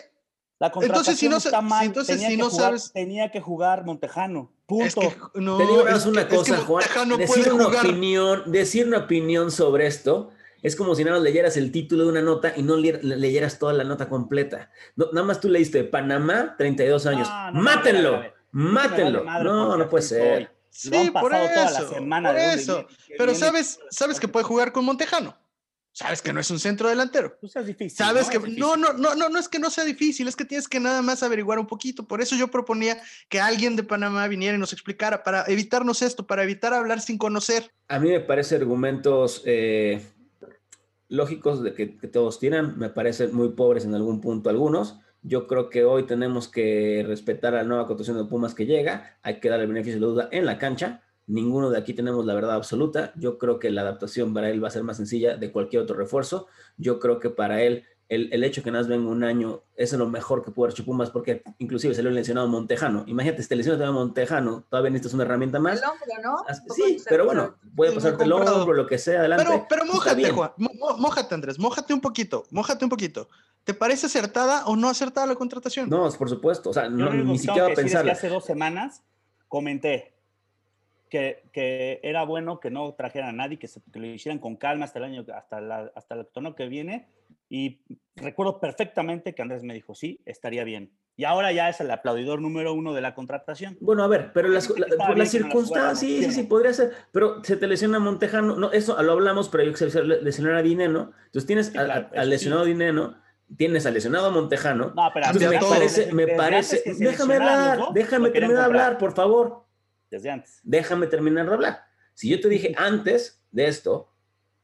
La
Entonces, si no
está
si
mal.
entonces,
tenía
si
que
no
jugar-
sabes-
Tenía que jugar Montejano. Punto.
es que no,
Te digo
es
una
que- es
cosa,
que
Juan. Decir
puede
una
jugar.
opinión, decir una opinión sobre esto es como si nada más leyeras el título de una nota y no le- leyeras toda la nota completa. No, nada más tú leíste Panamá, 32 años.
Ah, no, no,
¡Mátenlo! mátenlo. No, no puede ser.
Sí, por eso, por eso. Pero sabes, sabes que puede jugar con Montejano. Sabes que no es un centro delantero.
Pues es difícil.
Sabes
¿no?
que no, no, no, no, no es que no sea difícil, es que tienes que nada más averiguar un poquito. Por eso yo proponía que alguien de Panamá viniera y nos explicara para evitarnos esto, para evitar hablar sin conocer.
A mí me parecen argumentos eh, lógicos de que, todos tienen, me parecen muy pobres en algún punto algunos. Yo creo que hoy tenemos que respetar la nueva constitución de Pumas que llega, hay que darle el beneficio de la duda en la cancha. Ninguno de aquí tenemos la verdad absoluta. Yo creo que la adaptación para él va a ser más sencilla de cualquier otro refuerzo. Yo creo que para él el, el hecho que Nas venga un año es lo mejor que pudo haber hecho Pumas porque inclusive se le ha lesionado Montejano. Imagínate, si te lesionas a Montejano, todavía necesitas una herramienta más.
El hombro, ¿no?
Sí, pero bueno, puede pasarte el hombro, lo que sea, adelante.
Pero, pero mójate. Juan. Mójate, Andrés. Mójate un poquito. Mójate un poquito. ¿Te parece acertada o no acertada la contratación?
No, por supuesto. O sea, no, ni siquiera
que
pensarla.
hace dos semanas comenté que, que era bueno que no trajeran a nadie, que, se, que lo hicieran con calma hasta el año, hasta, la, hasta el torneo que viene. Y recuerdo perfectamente que Andrés me dijo, sí, estaría bien. Y ahora ya es el aplaudidor número uno de la contratación.
Bueno, a ver, pero las, la- por circunstancias, sí, sí, sí,
¿sí
podría ser. Pero se te lesiona Montejano. No, eso lo hablamos, pero yo que se le- lesionar a Dineno. Entonces tienes
Sí, claro,
al lesionado Dineno, tienes al lesionado a Montejano.
No, pero
Entonces me
todo.
parece, me
desde
parece. Déjame hablar, déjame
lo
terminar de hablar, por favor.
Desde antes.
déjame terminar de hablar. Si yo te dije antes de esto,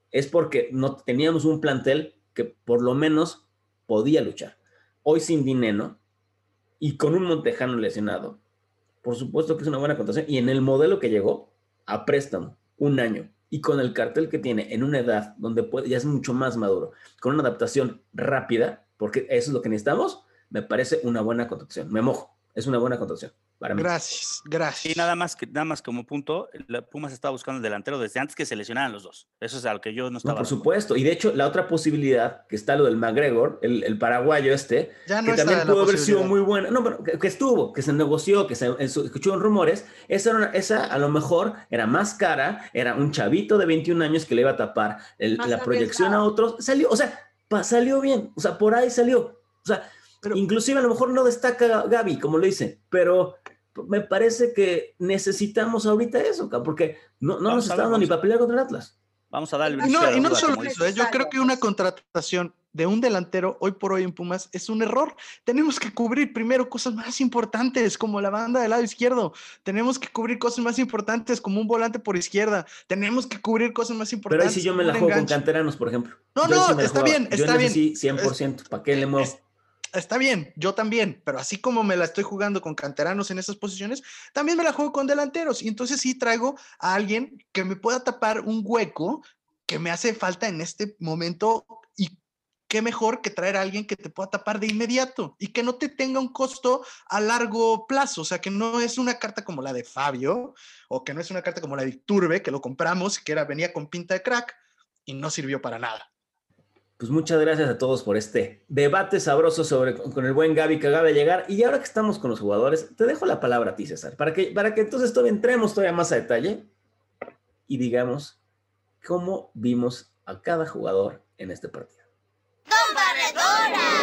es porque no teníamos un plantel que por lo menos podía luchar. Hoy sin Dineno y con un Montejano lesionado, por supuesto que es una buena contratación. Y en el modelo que llegó, a préstamo, un año, y con el cartel que tiene en una edad donde puede, ya es mucho más maduro, con una adaptación rápida, porque eso es lo que necesitamos, me parece una buena contratación. Me mojo, es una buena contratación para mí.
Gracias, gracias.
Y nada más, que, nada más como punto, la Pumas estaba buscando el delantero desde antes que se lesionaran los dos. Eso es a lo que yo no
No,
estaba.
por
de acuerdo.
supuesto. Y de hecho, la otra posibilidad, que está lo del McGregor, el, el paraguayo este,
ya no
que
está
también pudo haber sido muy buena. No, pero que, que estuvo, que se negoció, que se escuchó en rumores. Esa, era una- esa a lo mejor era más cara, era un chavito de 21 años que le iba a tapar el- la proyección a otros. Salió, o sea, pa- salió bien. O sea, por ahí salió. O sea,
Pero-
inclusive a lo mejor no destaca Gaby, como lo dice, pero me parece que necesitamos ahorita eso, porque no, no nos está dando ni pelear contra el Atlas.
Vamos a el de
no, y no
duda,
solo eso, ¿eh? yo creo que una contratación de un delantero hoy por hoy en Pumas es un error. Tenemos que cubrir primero cosas más importantes como la banda del lado izquierdo. Tenemos que cubrir cosas más importantes como un volante por izquierda. Tenemos que cubrir cosas más
Pero
importantes.
ahí sí yo me la juego con canteranos, por ejemplo.
No,
Yo
no,
sí
está
jugaba.
bien,
Yo
está
ese
bien.
Sí, 100%. ¿Para qué le muevo?
Es- Está bien, yo también, pero así como me la estoy jugando con canteranos en esas posiciones, también me la juego con delanteros. Y entonces sí traigo a alguien que me pueda tapar un hueco que me hace falta en este momento y qué mejor que traer a alguien que te pueda tapar de inmediato y que no te tenga un costo a largo plazo. O sea, que no es una carta como la de Fabio o que no es una carta como la de Turbe, que lo compramos, que era, venía con pinta de crack y no sirvió para nada.
Pues muchas gracias a todos por este debate sabroso sobre con el buen Gaby que acaba de llegar. Y ahora que estamos con los jugadores, te dejo la palabra a ti, César, para que, para que entonces todavía entremos todavía más a detalle y digamos cómo vimos a cada jugador en este partido.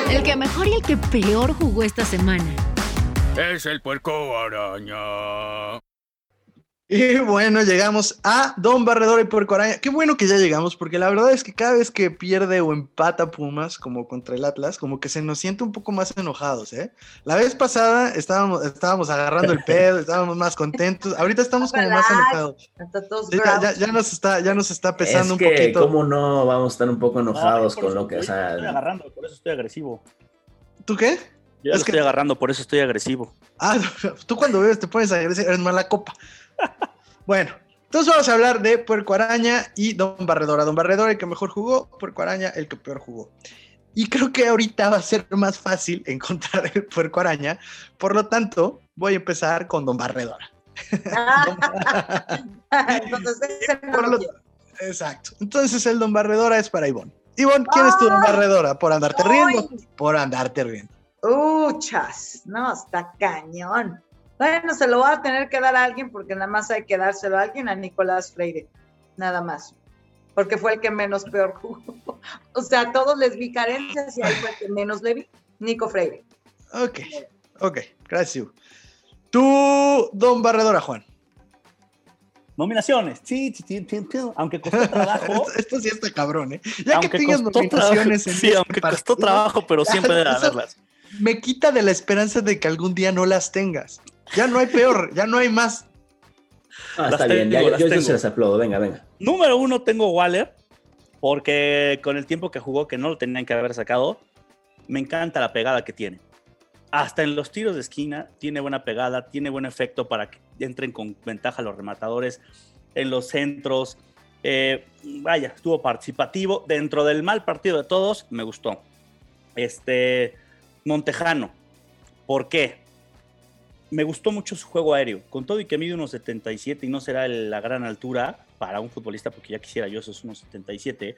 El que mejor y el que peor jugó esta semana.
Es el puerco araña.
Y bueno, llegamos a Don Barredor y Puerco Araña. Qué bueno que ya llegamos, porque la verdad es que cada vez que pierde o empata Pumas, como contra el Atlas, como que se nos siente un poco más enojados, ¿eh? La vez pasada estábamos, estábamos agarrando el pedo, estábamos más contentos. Ahorita estamos como más enojados. ya, nos está, ya nos está pesando
es que,
un poquito.
¿Cómo no vamos a estar un poco enojados con lo que...
Estoy, estoy agarrando, por eso estoy agresivo.
¿Tú qué?
Yo es lo que... estoy agarrando, por eso estoy agresivo.
Ah, tú cuando bebes te pones agresivo, eres mala copa. Bueno, entonces vamos a hablar de Puerco Araña y Don Barredora. Don Barredora, el que mejor jugó, Puerco Araña, el que peor jugó. Y creo que ahorita va a ser más fácil encontrar el Puerco Araña. Por lo tanto, voy a empezar con Don Barredora. Entonces, Exacto. Entonces el Don Barredora es para Ivonne. Ivonne, ¿quién es tu Don Barredora? ¿Por andarte riendo? Por andarte riendo.
Uchas, no, está cañón. Bueno, se lo va a tener que dar a alguien porque nada más hay que dárselo a alguien, a Nicolás Freire, nada más, porque fue el que menos peor jugó. O sea, todos les vi carencias y ahí fue el que menos le vi, Nico Freire.
Ok, ok, gracias. Tú, don Barredora, Juan.
Nominaciones, sí, sí, sí, aunque costó trabajo.
esto, sí está cabrón, ¿eh? Ya que tengas nominaciones en
Sí, este aunque costó trabajo, pero siempre debe haberlas.
Me quita de la esperanza de que algún día no las tengas. Ya no hay peor, ya no hay más.
Ah, está bien, ya, yo, se las aplaudo, venga, venga.
Número uno tengo Waller, porque con el tiempo que jugó, que no lo tenían que haber sacado, me encanta la pegada que tiene. Hasta en los tiros de esquina tiene buena pegada, tiene buen efecto para que entren con ventaja los rematadores, en los centros. Eh, vaya, estuvo participativo. Dentro del mal partido de todos, me gustó. Este, Montejano. ¿Por qué? Me gustó mucho su juego aéreo, con todo y que mide unos 77 y no será la gran altura para un futbolista, porque ya quisiera yo esos unos 77.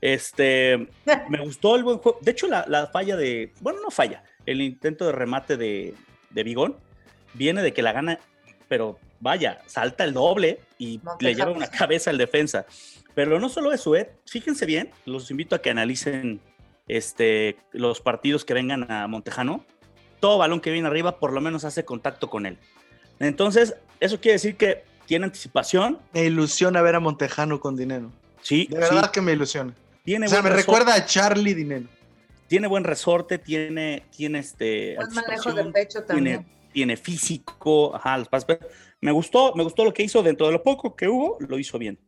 Este, me gustó el buen juego. De hecho, la, falla de, bueno, no falla, el intento de remate de, de Bigón viene de que la gana, pero vaya, salta el doble y le lleva una cabeza al defensa. Pero no solo eso, ¿eh? fíjense bien, los invito a que analicen este, los partidos que vengan a Montejano todo balón que viene arriba por lo menos hace contacto con él. Entonces, eso quiere decir que tiene anticipación.
Me ilusiona ver a Montejano con dinero.
Sí.
De verdad que me ilusiona. Tiene o sea, me recuerda a Charlie Dinero.
Tiene buen resorte, tiene, tiene este.
Buen manejo de pecho también.
Tiene, físico, ajá, los pasos. Me gustó, me gustó lo que hizo dentro de lo poco que hubo, lo hizo bien.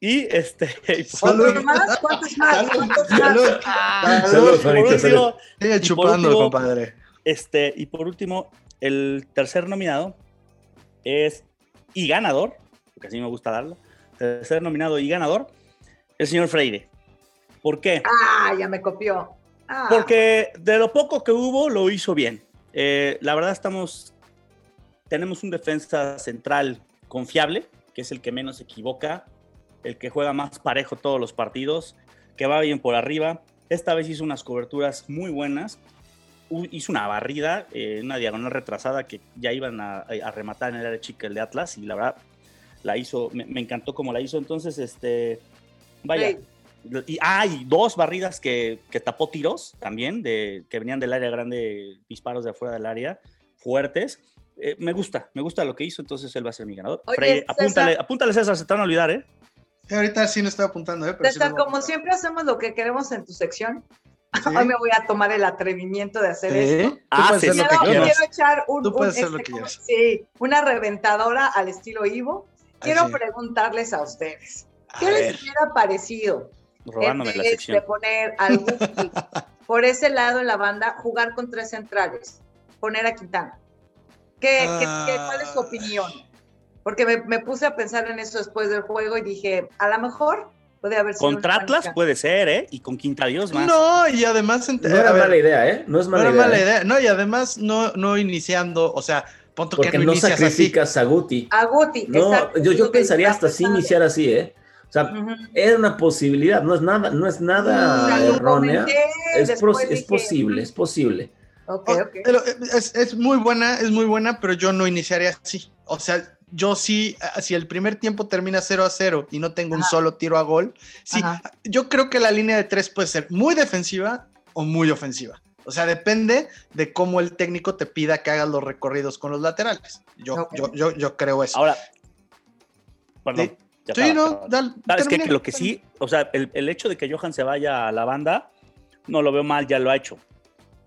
Y este.
¿Cuántos más? ¿Cuántos más?
Salud. Salud, Sigue chupando, compadre.
Este, y por último, el tercer nominado es y ganador, porque así me gusta darlo. Tercer nominado y ganador, el señor Freire. ¿Por qué?
Ah, ya me copió. Ah.
Porque de lo poco que hubo, lo hizo bien. Eh, la verdad, estamos. Tenemos un defensa central confiable, que es el que menos se equivoca, el que juega más parejo todos los partidos, que va bien por arriba. Esta vez hizo unas coberturas muy buenas. Hizo una barrida, eh, una diagonal retrasada que ya iban a, rematar en el área chica el de Atlas y la verdad la hizo, me, encantó como la hizo. Entonces, este, vaya. Y hay dos barridas que, tapó tiros también, de, que venían del área grande, disparos de afuera del área, fuertes. Eh, me gusta, me gusta lo que hizo, entonces él va a ser mi ganador. apúntale, apúntale, César, se te van a olvidar, ¿eh?
Ahorita sí no estoy apuntando, ¿eh?
Pero como siempre hacemos lo que queremos en tu sección, hoy me voy a tomar el atrevimiento de hacer esto.
Ah, sí,
quiero, quiero echar un, un este, sí, una reventadora al estilo Ivo. Quiero preguntarles a ustedes, ¿qué les hubiera parecido
Robándome la sección.
de poner algún por ese lado en la banda, jugar con tres centrales, poner a Quintana? ¿Qué, ¿qué, cuál es su opinión? Porque me, puse a pensar en eso después del juego y dije, a lo mejor Puede haber sido
Contra Atlas puede ser, ¿eh? Y con Quinta Dios más.
No, y además.
No era
ver,
mala idea, ¿eh? No es
no
mala
era
idea.
mala
¿eh?
idea. No, y además no, no iniciando, o sea, pon tú que no
no
así.
sacrificas a Guti.
A Guti,
No,
exacto,
yo, yo pensaría hasta sí iniciar así, ¿eh? O sea,
Ujú.
era una posibilidad, no es nada, no es nada errónea.
comenté,
Es, es posible, es posible.
Ok,
Oh,
ok.
pero, eh, es, es muy buena, es muy buena, pero yo no iniciaría así. O sea, yo sí, ah, si el primer tiempo termina 0 a 0 y no tengo un solo tiro a gol, sí,
Ajá.
yo creo que la línea de tres puede ser muy defensiva o muy ofensiva. O sea, depende de cómo el técnico te pida que hagas los recorridos con los laterales. Yo, yo, yo, yo creo eso.
Ahora, perdón.
Sí.
ya
Sí,
estaba,
no, dale, termina.
Que lo que sí, o sea, el, el hecho de que Johan se vaya a la banda, no lo veo mal, ya lo ha hecho.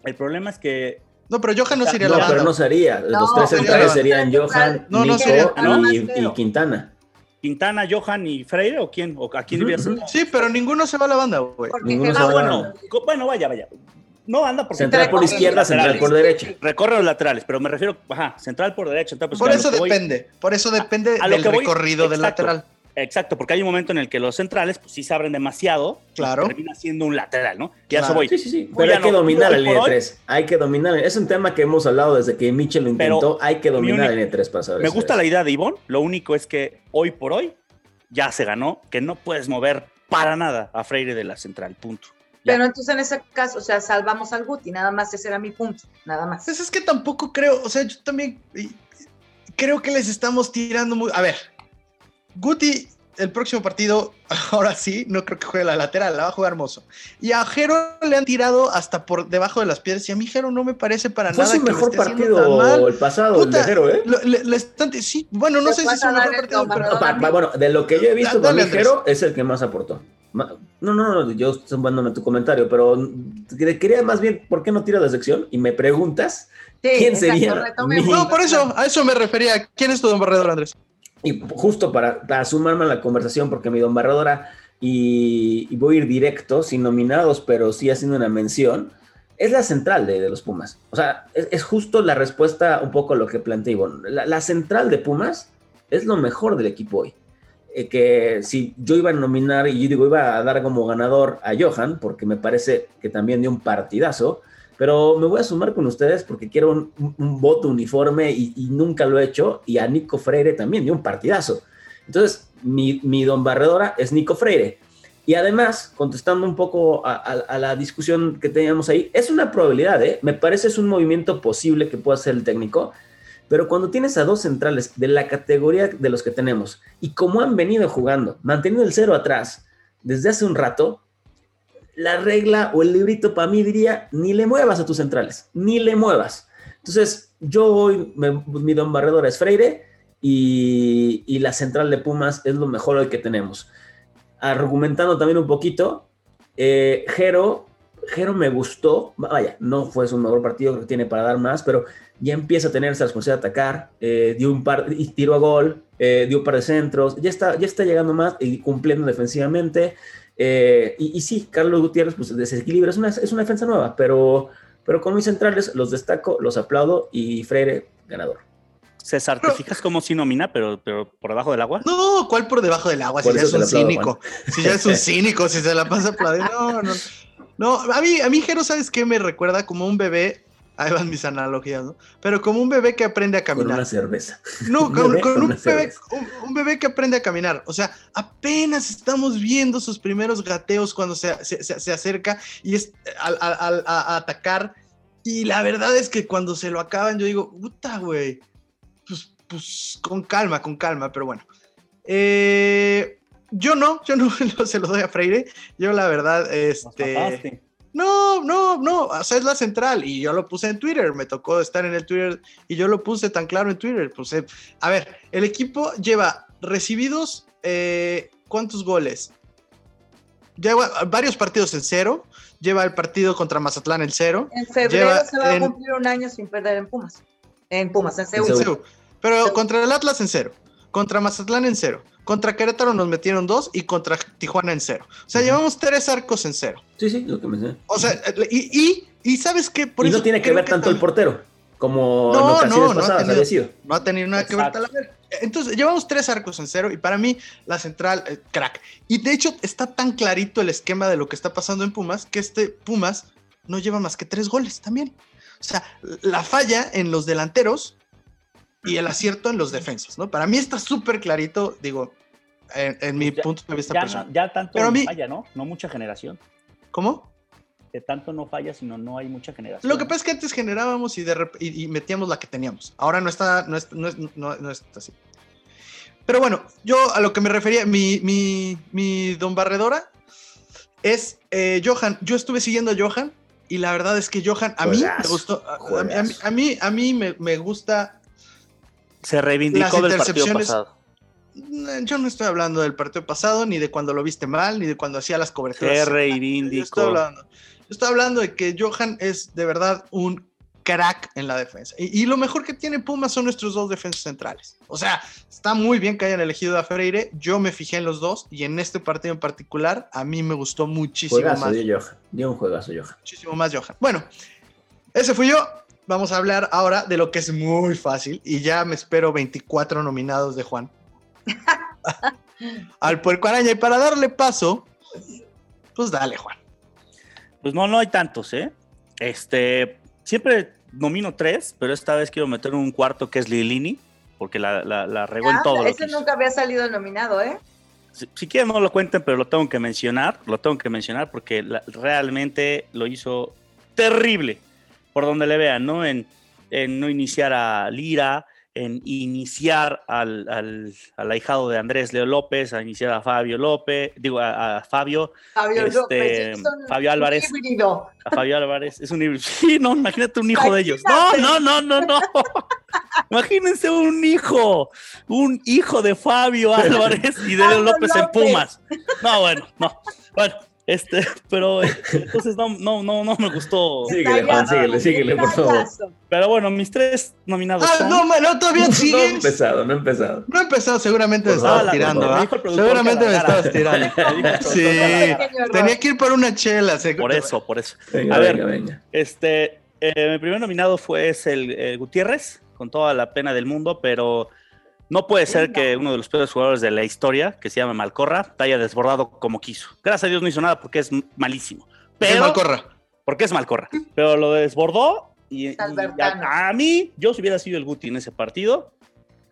El problema es que
No, pero Johan no sería
No,
la
pero
banda.
no sería. Los
No,
tres centrales serían. Johan,
No, no
Nico
sería-
no,
y, Quintana.
Quintana, Johan y Freire, ¿o quién? ¿O a quién
Ujú,
debería ser?
Sí, pero ninguno se va a la banda, güey.
Ninguno se va a-
bueno, bueno, vaya, vaya. No anda por
Central por izquierda, central
laterales.
por derecha.
Recorre los laterales, pero me refiero, ajá, central por derecha. central
Por
izquierda.
eso depende, por eso depende del recorrido del
exacto.
lateral.
Exacto, porque hay un momento en el que los centrales, pues sí se abren demasiado. y
Claro.
Termina siendo un lateral, ¿no? Y a eso
Claro.
voy.
Sí, sí, sí. Pero
ya
hay que
no.
dominar
Hoy por
línea
hoy,
3. Hay que dominar. Es un tema que hemos hablado desde que Mitchell lo
Pero
intentó. hay que
mi
dominar
único-
línea 3 para saber
Me gusta la idea de Ivonne, lo único es que hoy por hoy ya se ganó, que no puedes mover para nada a Freire de la central, punto. Ya.
Pero entonces en ese caso, o sea, salvamos al Guti, nada más, ese era mi punto, nada más.
Pues es que tampoco creo, o sea, yo también creo que les estamos tirando muy. A ver, Guti, el próximo partido, ahora sí, no creo que juegue la lateral, la va a jugar hermoso. Y a Jero le han tirado hasta por debajo de las piedras. Y a mí Jero no me parece para
Fue
nada.
su
que lo
mejor
esté
partido
mal.
el pasado,
Puta,
el Jero, ¿eh?
Lo- le- le están- sí, bueno, no
¿Te
sé si es su mejor partido, pero-
Maradona?
Pa- pa- bueno, de lo que yo he visto, para mí Jero es el que más aportó. No, no, no, yo estoy mandándome tu comentario, pero quería más bien, ¿por qué no tira de sección? Y me preguntas,
Sí,
¿Quién
exacto,
sería? Mi-
No, por eso, a eso me refería. ¿Quién es tu don barredor, Andrés?
Y justo para, sumarme a la conversación, porque mi don Barradora, y, voy a ir directo, sin nominados, pero sí haciendo una mención, es la central de, los Pumas. O sea, es, justo la respuesta un poco a lo que planteé Ivonne. La, la central de Pumas es lo mejor del equipo hoy. Eh, que si yo iba a nominar y yo digo, iba a dar como ganador a Johan, porque me parece que también dio un partidazo, pero me voy a sumar con ustedes porque quiero un, un- voto uniforme y, y nunca lo he hecho, y a Nico Freire también dio un partidazo. Entonces, mi, mi don Barredora es Nico Freire. Y además, contestando un poco a, a- a la discusión que teníamos ahí, es una probabilidad, ¿eh? Me parece es un movimiento posible que pueda hacer el técnico, pero cuando tienes a dos centrales de la categoría de los que tenemos y como han venido jugando, manteniendo el cero atrás desde hace un rato, la regla o el librito para mí diría, ni le muevas a tus centrales, ni le muevas. Entonces, yo hoy, me- mi don Barredora es Freire y, y la central de Pumas es lo mejor hoy que tenemos. Argumentando también un poquito, eh, Jero, Jero me gustó, vaya, no fue su mejor partido, creo que tiene para dar más, pero ya empieza a tener esa responsabilidad de atacar, eh, dio un par, y tiro a gol, eh, dio un par de centros, ya está, ya está llegando más y cumpliendo defensivamente. Eh, y, y sí, Carlos Gutiérrez, pues desequilibra, es una, es una defensa nueva, pero, pero con mis centrales los destaco, los aplaudo y Freire, ganador.
César, te fijas como si nomina, pero, pero por debajo del agua.
No, ¿cuál por debajo del agua?
Por
si ya es un
aplaudo,
cínico. Si ya es un cínico, si se la pasa aplaudiendo. No, no. No, a mí, a mí Jero, ¿sabes qué? Me recuerda como un bebé. Ahí van mis analogías, ¿no? Pero como un bebé que aprende a
Con
caminar.
una cerveza.
No,
Un
con,
bebé
con
con
un, bebé,
cerveza.
un, un bebé que aprende a caminar. O sea, apenas estamos viendo sus primeros gateos cuando se, se- se- se acerca y es al- al- al- a, a atacar. Y la verdad es que cuando se lo acaban, yo digo, puta, güey. Pues, pues con calma, con calma, pero bueno. Eh, yo no, yo no se lo doy a Freire. Yo la verdad,
Nos
este...
mataste.
No, no, no, o sea, es la central y yo lo puse en Twitter, me tocó estar en el Twitter y yo lo puse tan claro en Twitter. Puse, a ver, el equipo lleva recibidos, eh, ¿cuántos goles? Lleva varios partidos en cero, lleva el partido contra Mazatlán en cero,
En febrero
Lleva
se va
en-
a cumplir un año sin perder en Pumas. En Pumas, en Seúl.
pero contra el Atlas en cero, contra Mazatlán en cero, contra Querétaro nos metieron dos y contra Tijuana en cero. O sea, llevamos tres arcos en cero.
Sí, sí, lo que me
O sea, y, y, y ¿sabes qué? Por
y no tiene que ver tanto el portero como
No,
en
no, no ha
pasadas
tenido-
había sido.
No ha tenido nada que ver entonces llevamos tres arcos en cero y para mí la central, eh, crack. Y de hecho está tan clarito el esquema de lo que está pasando en Pumas que este Pumas no lleva más que tres goles también. O sea, la falla en los delanteros y el acierto en los defensas, ¿no? Para mí está súper clarito, digo, en, mi
Pues
punto de vista
Ya,
personal.
no- ya tanto
Pero mí-
falla, ¿no? No mucha generación.
¿Cómo?
De tanto no falla, sino no hay mucha generación.
Lo que pasa es que antes generábamos y, de rep- y, y metíamos la que teníamos. Ahora no está, no es, no es- no- no es así. Pero bueno, yo a lo que me refería, mi, mi, mi don Barredora es eh, Johan. Yo estuve siguiendo a Johan y la verdad es que Johan, a mí me gustó. A, a- a mí, a mí, a mí me, me gusta.
Se reivindicó
Las
del partido
intercepciones-
pasado.
eh, Yo no estoy hablando del partido pasado, ni de cuando lo viste mal, ni de cuando hacía las coberturas.
Se
Yo estoy
reivindicó.
hablando, yo estoy hablando de que Johan es de verdad un crack en la defensa. Y, y lo mejor que tiene Pumas son nuestros dos defensas centrales. O sea, está muy bien que hayan elegido a Freire. Yo me fijé en los dos y en este partido en particular a mí me gustó muchísimo
Juegazo
más.
dio Johan. Dio un juegazo Johan.
Muchísimo más Johan. Bueno, ese fui yo. Vamos a hablar ahora de lo que es muy fácil y ya me espero 24 nominados de Juan. Al puerco araña. Y para darle paso, pues dale, Juan.
Pues no, no hay tantos, ¿eh? Este, siempre nomino tres, pero esta vez quiero meter un cuarto que es Lilini, porque la, la, la regó en
Ah,
todo. lo que
ese
hizo.
nunca había salido nominado, ¿eh?
Si, si quieren no lo cuenten, pero lo tengo que mencionar, lo tengo que mencionar porque la- realmente lo hizo terrible, por donde le vean, ¿no? En, en no iniciar a Lira, en iniciar al, al, al ahijado de Andrés Leo López, a iniciar a Fabio López, digo, a, a Fabio,
Fabio
Este,
López, es un-
Fabio Álvarez.
híbrido.
a Fabio Álvarez, es un híbrido. Sí, no, imagínate un hijo de ellos. No, no, no, no, no. Imagínense un hijo, un hijo de Fabio Álvarez y de Leo López en. Pumas. No, bueno, no. Bueno, este, pero entonces no, no, no, no me gustó.
Síguele, Juan, síguele, síguele, por favor.
Pero bueno, mis tres nominados
Ah,
son.
no, no, todavía
No he
sigues.
empezado, no he empezado.
No he empezado, seguramente me
Por
estabas tirando,
productor
Seguramente me estabas tirando. Sí. Tenía que ir por una chela. se-
Por eso, por eso.
Venga,
A ver.
venga, venga.
Este, eh, mi primer nominado fue es el, eh, Gutiérrez, con toda la pena del mundo, pero no puede ser que uno de los peores jugadores de la historia, que se llama Malcorra, te haya desbordado como quiso. Gracias a Dios no hizo nada porque es malísimo. Pero,
mal corra.
porque es Malcorra. Pero lo desbordó y, a, a mí, yo si hubiera sido el Guti en ese partido,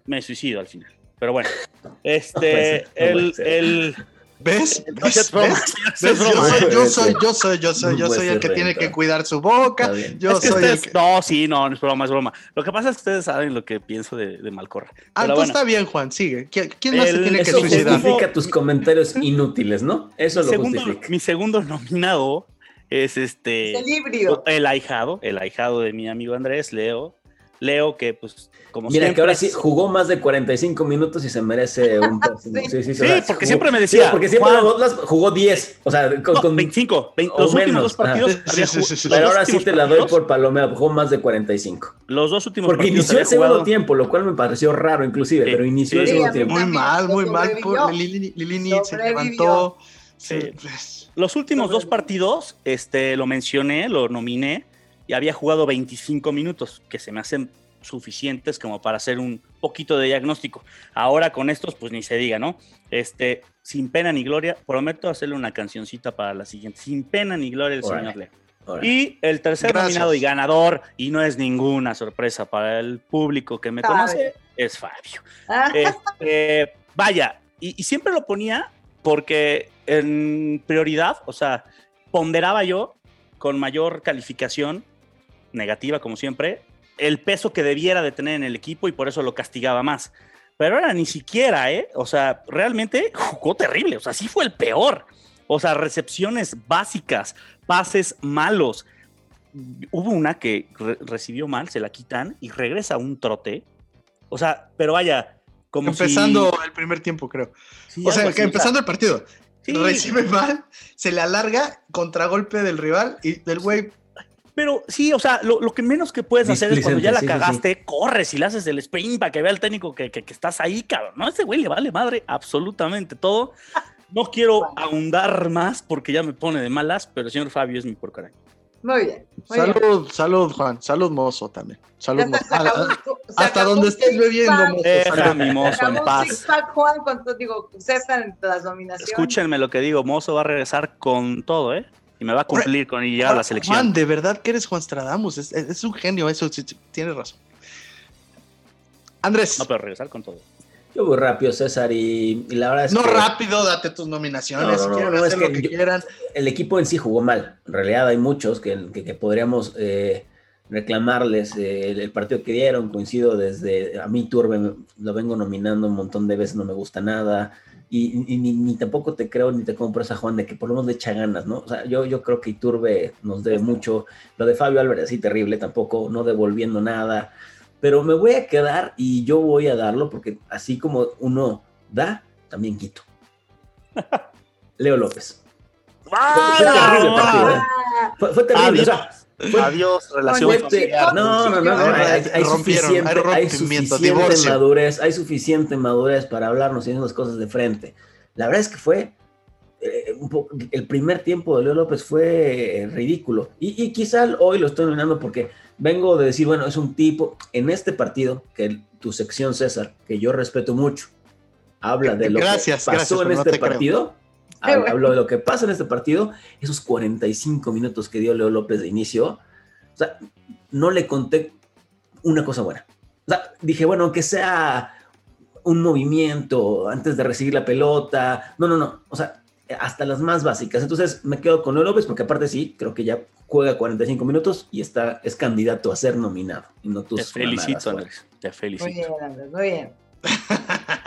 me suicido al final. Pero bueno, este,
No puede ser, no
el, el,
¿Ves? ¿Ves? Yo soy, yo soy, yo soy, yo soy, yo el que tiene que cuidar su boca. Yo
Es que
soy el
ustedes-
que...
No, sí, no, no es broma, es broma. Lo que pasa es que ustedes saben lo que pienso de, de Malcorra.
Ah,
bueno,
está bien, Juan, sigue. ¿Qui- ¿Quién más se tiene que
Eso
suicidar?
justifica tus comentarios inútiles, ¿no? Eso lo
segundo,
justifica.
mi segundo nominado es este
Es el
el ahijado, el ahijado de mi amigo Andrés, Leo. Leo, que pues como
Mira,
siempre.
que ahora sí jugó más de 45 minutos y se merece un próximo.
Sí.
Sí, sí,
Sí,
o sea,
porque
jugó-
siempre me decía,
Sí, porque siempre
Juan-
los otros jugó 10. O sea, con,
No,
con-
25. 20
o
los últimos
menos,
dos partidos.
ajá.
había
Sí, sí,
jugado-
sí, sí.
los
Pero ahora sí te la doy por Palomera, jugó más de 45.
Los dos últimos
Porque
partidos
inició el segundo
jugado-
tiempo, lo cual me pareció raro inclusive,
Sí,
pero inició el segundo tiempo.
Muy mal, muy mal. Por Lilini, Lilini se levantó.
Sí.
Sí, pues,
Los últimos dos partidos, este, lo mencioné, lo nominé y había jugado 25 minutos, que se me hacen suficientes como para hacer un poquito de diagnóstico. Ahora con estos, pues ni se diga, ¿no? Este, sin pena ni gloria, prometo hacerle una cancioncita para la siguiente. Sin pena ni gloria el
Órale.
señor Leo. Y el tercer
Gracias.
nominado y ganador, y no es ninguna sorpresa para el público que me
Fabio.
conoce, es Fabio.
Ah,
Este, vaya, y, y siempre lo ponía porque en prioridad, o sea, ponderaba yo con mayor calificación negativa, como siempre, el peso que debiera de tener en el equipo y por eso lo castigaba más. Pero ahora ni siquiera, ¿eh? O sea, realmente jugó terrible, o sea, sí fue el peor. O sea, recepciones básicas, pases malos. Hubo una que re- recibió mal, se la quitan y regresa a un trote. O sea, pero vaya, como si-
empezando el primer tiempo, creo.
sí,
O sea, que
así,
empezando el partido.
sí,
Recibe mal, se le alarga, contragolpe del rival y del güey.
Pero sí, o sea, lo, lo que menos que puedes hacer es cuando ya la
sí,
cagaste, corres y le haces el sprint para que vea el técnico que, que- que estás ahí, cabrón. No, a ese güey le vale madre absolutamente todo. No quiero ahondar más porque ya me pone de malas, pero el señor Fabio es mi porcaray.
muy bien. Muy bien.
Salud, salud, Juan. Salud, mozo también. Salud, mozo.
acabó
Ah, Hasta donde estés bebiendo, mozo.
Deja mi mozo en paz.
Juan, tu- digo, las nominaciones.
Escúchenme lo que digo, Mozo va a regresar con todo, ¿eh? Y me va a cumplir con ir a la
Juan,
selección.
de verdad que eres Juan Stradamus. Es, es- es un genio, eso sí, sí, tienes razón. Andrés,
No,
no,
pero regresar con todo.
Yo voy rápido, César, y, y la verdad es que
rápido, date tus nominaciones.
No, no, no, es que
lo que
yo-
quieran.
el equipo en sí jugó mal. En realidad hay muchos que, que- que podríamos eh, reclamarles eh, el, el partido que dieron. Coincido desde, a mí Turbe me- lo vengo nominando un montón de veces, no me gusta nada. Y, y ni, ni tampoco te creo ni te compro esa Juan de que por lo menos le echa ganas, ¿no? O sea, yo, yo creo que Iturbe nos debe mucho. Lo de Fabio Álvarez, así terrible, tampoco, no devolviendo nada. Pero me voy a quedar y yo voy a darlo porque así como uno da, también quito. Leo López. Fue, fue terrible el partido, ¿eh?
Ah,
Fue, fue terrible.
Adiós.
o sea,
Adiós, relación familiar.
no, no, no, no,
Hay-
suficiente,
hay
suficiente madurez, hay suficiente madurez para hablarnos y las cosas de frente. La verdad es que fue eh, un poco- el primer tiempo de Leo López fue eh, ridículo y, y quizá hoy lo estoy nominando porque vengo de decir, bueno, es un tipo en este partido que tu sección César, que yo respeto mucho, habla de lo
Gracias,
que pasó
gracias,
en
no
este
te creo.
Bueno.
hablo de lo que pasa en este partido, esos 45 minutos que dio Leo López de inicio. O sea, no le conté una cosa buena. O sea, dije, bueno, aunque sea un movimiento antes de recibir la pelota. No, no, no. O sea, hasta las más básicas. Entonces me quedo con Leo López porque aparte sí, creo que ya juega 45 minutos y está, es candidato a ser nominado. Y no
Te
tus
felicito,
mamadas,
Andrés. Te
Muy
felicito.
bien, Andrés, muy bien.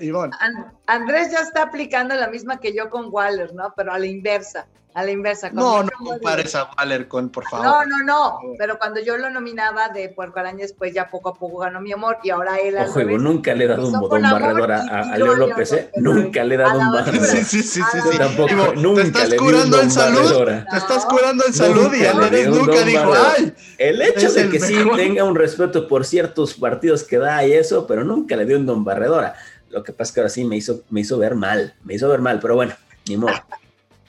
Ivonne.
An- Andrés ya está aplicando la misma que yo con Waller, ¿no? Pero a la inversa, a la inversa.
No, no compares a Waller con, por favor.
No, no, no, pero cuando yo lo nominaba de Puerco Araña, después ya poco a poco ganó mi amor y ahora él
Ojo, Ivo, nunca le he dado un
amor
barredor a, a- Leo López, ¿eh? Nunca le he dado un barredor.
Sí, sí, sí, sí, sí.
tampoco,
Ivo,
nunca
¿Te estás
le di un
curando en
don
salud?
barredora.
Te estás curando en salud y Andrés nunca dijo, ay.
El hecho
Es
de que sí tenga un respeto por ciertos partidos que da y eso, pero nunca le dio un don barredora. Lo que pasa es que ahora sí me hizo, me hizo ver mal, me hizo ver mal, pero bueno, ni modo.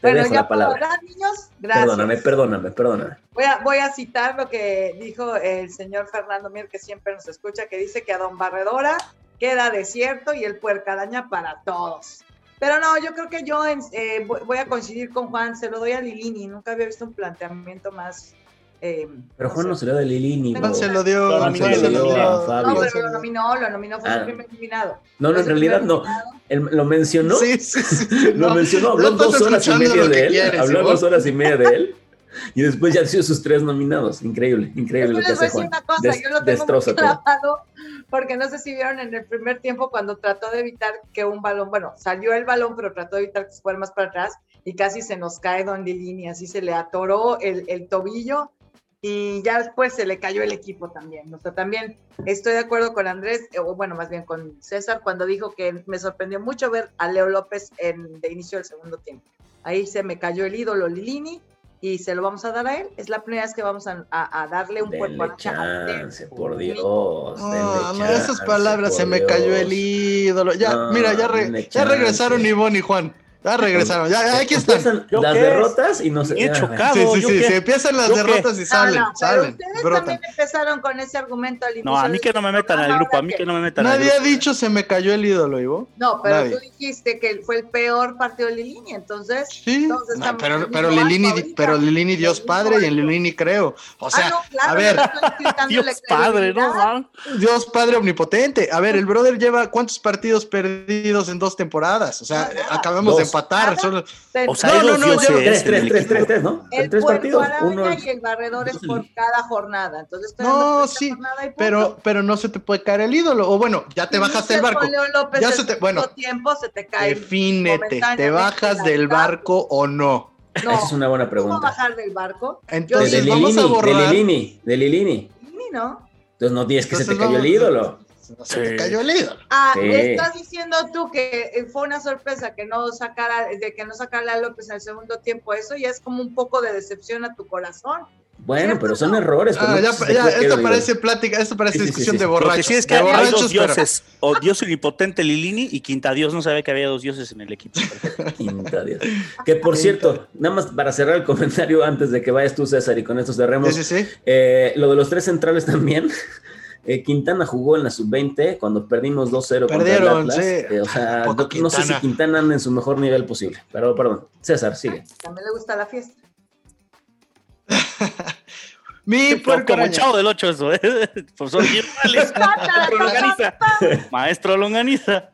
Te
Bueno,
dejo
ya
la palabra.
niños, gracias.
Perdóname, perdóname, perdóname.
Voy a, voy a citar lo que dijo el señor Fernando Mier, que siempre nos escucha, que dice que a Don Barredora queda desierto y el puercaraña para todos. Pero no, yo creo que yo eh, voy a coincidir con Juan, se lo doy a Lilini, nunca había visto un planteamiento más... eh,
Pero Juan no se le da de Lilini.
Juan
se lo dio.
Lo
Juan se lo
lo
dio a
No,
Fabio.
pero lo nominó, lo nominó, fue
Ah.
su primer nominado.
No, no, en realidad no. Él lo mencionó.
Sí, sí,
Lo
no.
mencionó, habló
No
dos horas y media
lo
de
que
él.
quieres,
habló dos horas y media de él. Y después ya dio sus tres nominados. Increíble, increíble lo
Yo
que
les voy a
hace
decir
Juan.
una cosa,
Des-
yo lo tengo muy
destroza todo.
clavado, porque no sé si vieron en el primer tiempo cuando trató de evitar que un balón, bueno, salió el balón, pero trató de evitar que se fuera más para atrás y casi se nos cae Don Lilini, así se le atoró el, el tobillo y ya después se le cayó el equipo también. O sea, también estoy de acuerdo con Andrés, eh, o bueno, más bien con César, cuando dijo que me sorprendió mucho ver a Leo López en, de inicio del segundo tiempo. Ahí se me cayó el ídolo Lilini y se lo vamos a dar a él. Es la primera vez que vamos a, a- a darle un
Denle
cuerpo a
chance, por. Dios. Denle
no,
chance,
esas palabras, se
por
me cayó
Dios.
el ídolo. Ya,
No,
mira, ya, re- ya regresaron Ivonne y Juan. Ya regresaron. Ya, ya, aquí están.
Empiezan
¿Yo
las
qué?
derrotas y no se.
He
ah,
chocado.
Sí, sí,
¿yo
sí.
qué?
Se empiezan las derrotas y salen,
no, pero
salen,
ustedes
brotan.
también empezaron con ese argumento al
No, a mí que no me metan al grupo, a mí que no me metan al
Nadie
grupo.
ha dicho se me cayó el ídolo, Ivo.
No, pero
Nadie.
tú dijiste que fue el peor partido de Lilini, entonces.
Sí,
Entonces
no,
estamos
pero, Lilini, pero Lilini Dios Padre y en Lilini creo. O sea,
ah, no, claro,
a ver,
Dios padre, ¿no? man?
Dios Padre omnipotente. A ver, el brother lleva cuántos partidos perdidos en dos temporadas. O sea, acabamos de. Empatar. Solo-
O sea,
No, no, no,
dioses
yo-
Tres, tres,
el
tres, tres, tres, ¿no?
El
tres partidos. Uno.
y el barredor es por cada jornada. Entonces,
No, sí, pero, pero no se te puede caer el ídolo. O bueno, ya te
Si
bajaste el
dices
barco.
López
Ya se te- bueno,
tiempo se te cae.
Defínete, ¿te bajas del barco o no?
No,
Esa es una buena
¿cómo
pregunta.
bajar del barco?
Entonces
de
vamos a
Lilini, de
borrar.
Lilini, de Lilini.
Lilini, ¿no?
Entonces no tienes que se te
Entonces
cayó el ídolo.
No se te cayó el ídolo.
Ah,
Sí.
estás diciendo tú que eh, fue una sorpresa que no sacara, de que no sacara a López en el segundo tiempo. Eso ya es como un poco de decepción a tu corazón.
Bueno, pero son errores.
Ah,
no
ya, ya, esto parece plática, esto parece
Sí,
discusión
sí.
de
Lo que
borrachos.
sí es que
de
hay
borrachos,
dos
pero-
dioses, o Dios omnipotente Lilini y Quinta Dios no sabía que había dos dioses en el equipo.
Quinta Dios. Que por cierto, nada más para cerrar el comentario antes de que vayas tú, César, y con esto cerremos.
Sí, sí, sí.
eh, lo de los tres centrales también. Eh, Quintana jugó en la sub-20 cuando perdimos 2-0
Perdieron,
contra el Atlas.
sí.
Eh, o sea, no, no sé si
Quintana.
Anda en su mejor nivel posible. Pero perdón, César, sigue.
También le gusta la fiesta.
Mi puerco
como
araña.
chavo del 8 eso, ¿eh? Profesor Girales. Maestro Longaniza. Maestro Longaniza.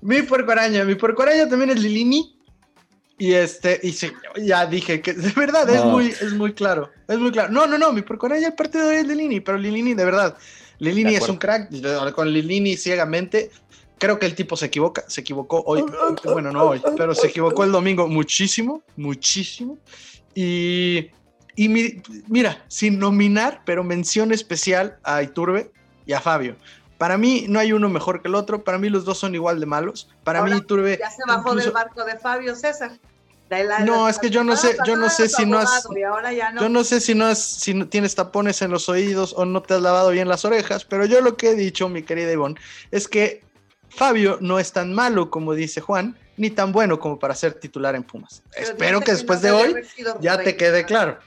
Mi puerco araña, mi puerco araña también es Lilini. Y este, y sí, ya dije que de verdad es
No.
muy, es muy claro. Es muy claro. No, no, no, mi puerco araña el partido de es Lilini, pero Lilini, de verdad. Lilini
De
es un crack. Con Lilini ciegamente. Creo que el tipo se equivoca, se equivocó hoy, bueno, no hoy, pero se equivocó el domingo muchísimo, muchísimo. Y, y mi- mira, sin nominar, pero mención especial a Iturbe y a Fabio. Para mí no hay uno mejor que el otro, para mí los dos son igual de malos. Para
Ahora,
mí Iturbe...
Ya se bajó
incluso-
del barco de Fabio César. De la-
No, es que yo no
la
sé- yo no sé si no has-
no.
Yo no sé si no, has- si no tienes tapones en los oídos o no te has lavado bien las orejas, pero yo lo que he dicho, mi querida Ivonne, es que Fabio no es tan malo como dice Juan, ni tan bueno como para ser titular en Pumas.
Pero
Espero que después de hoy ya te quede claro.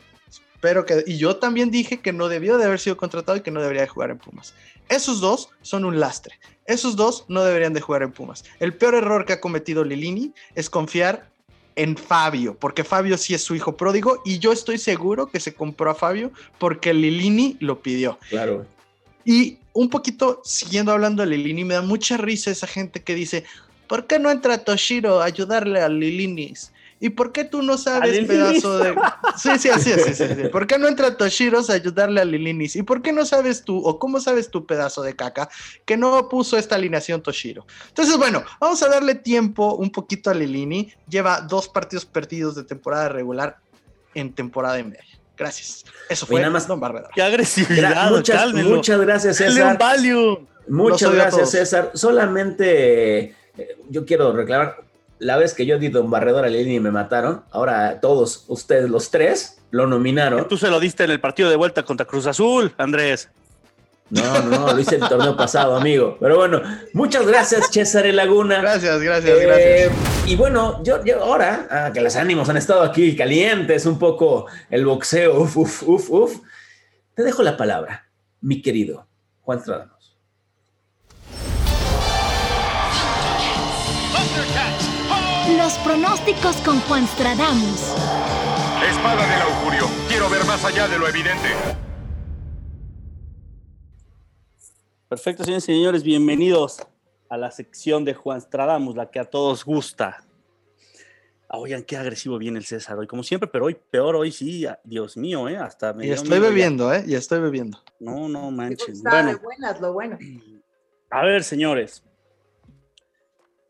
Espero que y yo también dije que no debió de haber sido contratado y que no debería de jugar en Pumas. Esos dos son un lastre. Esos dos no deberían de jugar en Pumas. El peor error que ha cometido Lilini es confiar en Fabio, porque Fabio sí es su hijo pródigo y yo estoy seguro que se compró a Fabio porque Lilini lo pidió.
Claro.
Y un poquito siguiendo hablando de Lilini, me da mucha risa esa gente que dice, ¿por qué no entra Toshiro a ayudarle a Lilinis? ¿Y por qué tú no sabes, pedazo de...? Sí, sí, así es. Sí, sí, sí. ¿Por qué no entra Toshiro a ayudarle a Lilinis? ¿Y por qué no sabes tú, o cómo sabes tú, pedazo de caca, que no puso esta alineación Toshiro? Entonces, bueno, vamos a darle tiempo un poquito a Lilini. Lleva dos partidos perdidos de temporada regular en temporada y media. Gracias. Eso fue
Oye, nada más-
Don.
Qué agresividad.
Gra- muchas, muchas gracias, César.
value.
Muchas gracias. César. Solamente eh, yo quiero reclamar, la vez que yo di Don Barredor a Lili y me mataron, ahora todos ustedes, los tres, lo nominaron.
Tú se lo diste en el partido de vuelta contra Cruz Azul, Andrés.
No, no, no, lo hice el torneo pasado, amigo. Pero bueno, muchas gracias, César Laguna.
Gracias, gracias,
Eh,
gracias.
y bueno, yo, yo ahora, ah, que los ánimos han estado aquí calientes, un poco el boxeo, uf, uf, uf, uf, te dejo la palabra, mi querido Juan Stradamus.
Los pronósticos con Juan Stradamus.
Espada del augurio. Quiero ver más allá de lo evidente.
Perfecto, señores y señores, bienvenidos a la sección de Juan Stradamus, la que a todos gusta. Ah, Oigan, qué agresivo viene el César hoy, como siempre, pero hoy peor, hoy sí, Dios mío, ¿eh? Hasta me
Y
dio
estoy bebiendo, ¿eh? Y estoy bebiendo.
No, no
de
Bueno,
buenas, lo bueno.
a ver, señores.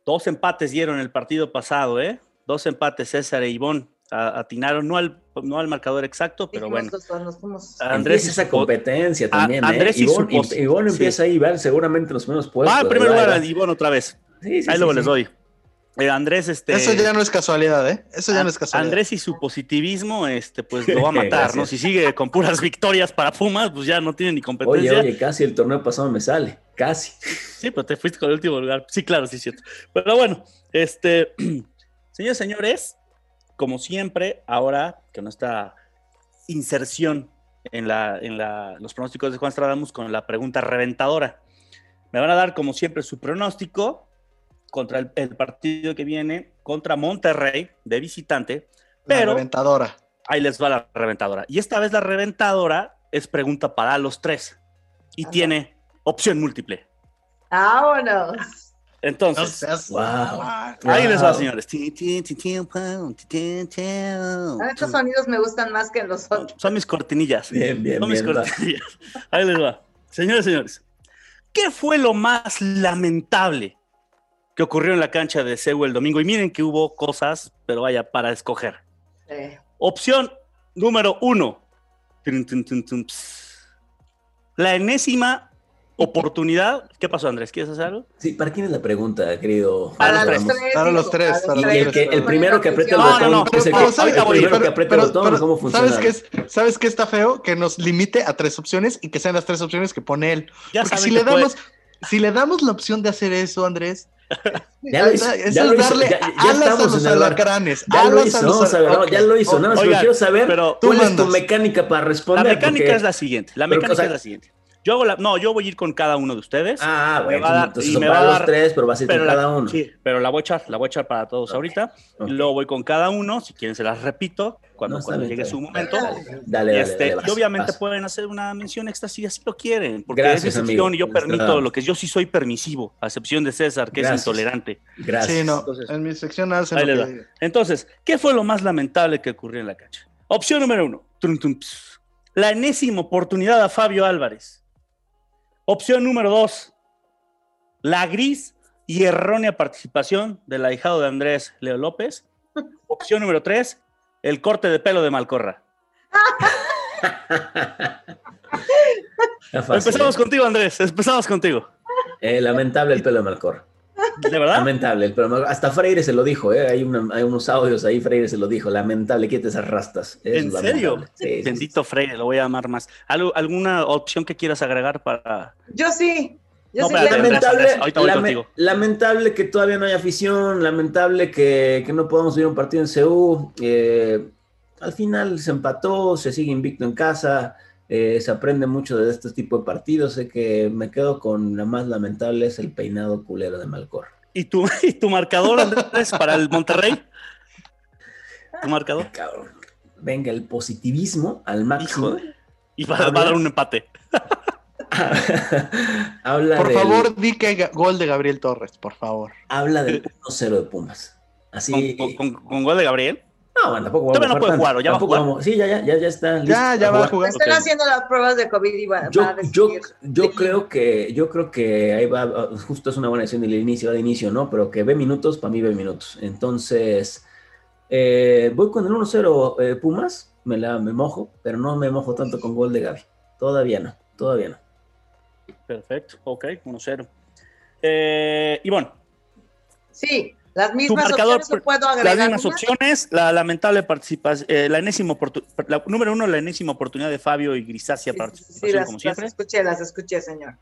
Dos empates dieron el partido pasado, ¿eh? Dos empates, César e Ivón atinaron, no al, no al marcador exacto, pero bueno. Andrés
Andrés
y
esa competencia también,
Andrés
¿eh?
y su
Ivonne,
pos-
Ivonne
sí.
empieza ahí, ¿ver? seguramente en los primeros puestos.
Va en primer lugar, Ivón otra vez.
Sí, sí,
Ahí
sí,
luego
sí.
les doy. Eh, Andrés, este.
Eso ya no es casualidad, ¿eh? Eso ya no es casualidad.
Andrés y su positivismo, este, pues lo va a matar, ¿no? Si sigue con puras victorias para Pumas, pues ya no tiene ni
Oye,
competencia.
oye, casi el torneo pasado me sale, casi.
Sí, pero te fuiste con el último lugar. Sí, claro, sí, cierto. Pero bueno, este, señores, señores, como siempre, ahora que nuestra inserción en, la, en la- los pronósticos de Juan Stradamus con la pregunta reventadora. Me van a dar, como siempre, su pronóstico contra el, el partido que viene contra Monterrey de visitante,
La
pero
reventadora.
ahí les va la reventadora. Y esta vez la reventadora es pregunta para los tres y
Ajá.
tiene opción múltiple.
Vámonos.
No
Entonces,
seas-
Wow.
ahí les va, señores.
Ah, Estos sonidos me gustan más que los otros.
Son mis cortinillas.
Bien, bien,
Son mis
bien. va.
cortinillas. Ahí les va. Señores, señores. ¿Qué fue lo más lamentable que ocurrió en la cancha de CEU el domingo? Y miren que hubo cosas, pero vaya, para escoger.
Eh,
Opción número uno. La enésima oportunidad. ¿Qué pasó, Andrés? ¿Quieres hacer algo?
Sí, ¿para quién es la pregunta, querido?
Para
los tres.
Para los tres,
para
los
el, primero que aprieta el
No, no,
botón
no,
es el,
pero-
que,
pero- ahorita
el
voy,
primero
pero-
que aprieta el botón, ¿cómo funciona?
¿sabes qué, es, ¿Sabes qué está feo? Que nos limite a tres opciones y que sean las tres opciones que pone él.
Ya
Porque si le,
puede-
damos, si le damos la opción de hacer eso, Andrés,
Ya lo hizo,
eso
ya
es
lo hizo,
darle
ya- ya
alas a los alacranes.
Ya lo hizo,
a los
vamos a ver, no,
ok,
ya lo hizo, nada más,
Oigan,
quiero saber
pero-
cuál
Tú
es tu mecánica para
La
responder.
mecánica
porque-
es la siguiente. La
pero,
mecánica
o sea,
es la siguiente. Yo hago la, no, yo voy a ir con cada uno de ustedes.
Ah,
Me
bueno,
va a dar-
entonces son
me
para
va a
los
dar-
tres, pero vas a ir con
la-
cada uno.
Sí, pero la voy a echar, la voy a echar para todos ahorita.
ok.
Y luego voy con cada uno, si quieren se las repito cuando,
No,
llegue su momento.
Dale, dale,
y,
dale,
este,
dale,
y obviamente
vas.
pueden hacer una mención extra si así lo quieren, porque
Gracias,
es excepción
amigo.
y yo permito lo que yo sí soy permisivo, a excepción de César, que
Gracias.
es intolerante.
Gracias.
Sí, no.
Entonces-
en mi sección hacen
Ahí
lo que.
Entonces, ¿qué fue lo más lamentable que ocurrió en la cancha? Opción número uno. Trum. La enésima oportunidad a Fabio Álvarez. Opción número dos. La gris y errónea participación del ahijado de Andrés Leo López. Opción número tres. El corte de pelo de Malcorra. Empezamos contigo, Andrés. Empezamos contigo.
Eh, lamentable el pelo de Malcor.
¿De verdad?
Lamentable Malcor. Hasta Freire se lo dijo, ¿eh? Hay, una- hay unos audios ahí, Freire se lo dijo. Lamentable, quita esas rastas. Es
¿En serio?
Sí, sí, sí.
Bendito Freire, lo voy a amar más. ¿Algo- ¿Alguna opción que quieras agregar para...?
Yo sí. Yo
No,
sí
lamentable, lame- lamentable que todavía no hay afición, lamentable que, que no podamos ver un partido en CU. eh, al final se empató, se sigue invicto en casa, eh, se aprende mucho de este tipo de partidos. Sé que me quedo con la más lamentable es el peinado culero de Malcor.
¿Y tu, y tu marcador, Andrés, para el Monterrey? ¿Tu marcador?
Cabrón. Venga, el positivismo al máximo.
Y va, va a dar un empate.
habla
Por
del-
favor, di que gol de Gabriel Torres, por favor.
habla del 1-0 de Pumas. Así.
¿Con, con- con- con gol de Gabriel?
No, bueno, tampoco vamos
Todavía no
a
puede
tanto.
jugar, ¿o ya va a
Tampoco
jugar?
vamos- Sí, ya, ya, ya, ya está. listo
Ya, ya va a
jugar.
Están haciendo las pruebas de COVID y va,
Yo,
va a
yo, yo creo que yo creo que ahí va, justo es una buena decisión del inicio, va de inicio, ¿no? Pero que ve minutos, para mí ve minutos. Entonces, eh, voy con el 1-0 eh, Pumas, me la me mojo, pero no me mojo tanto con gol de Gaby. Todavía no, todavía no.
Perfecto, ok, 1-0. Eh, y bueno,
Sí, las
tu
mismas
marcador,
opciones, ¿o puedo
las
agregar
mismas
una?
opciones, la lamentable participación, eh, la enésima oportunidad, número uno, la enésima oportunidad de Fabio y Grisácea
Sí,
participación,
sí, las,
como
las
siempre.
escuché, las escuché, señor.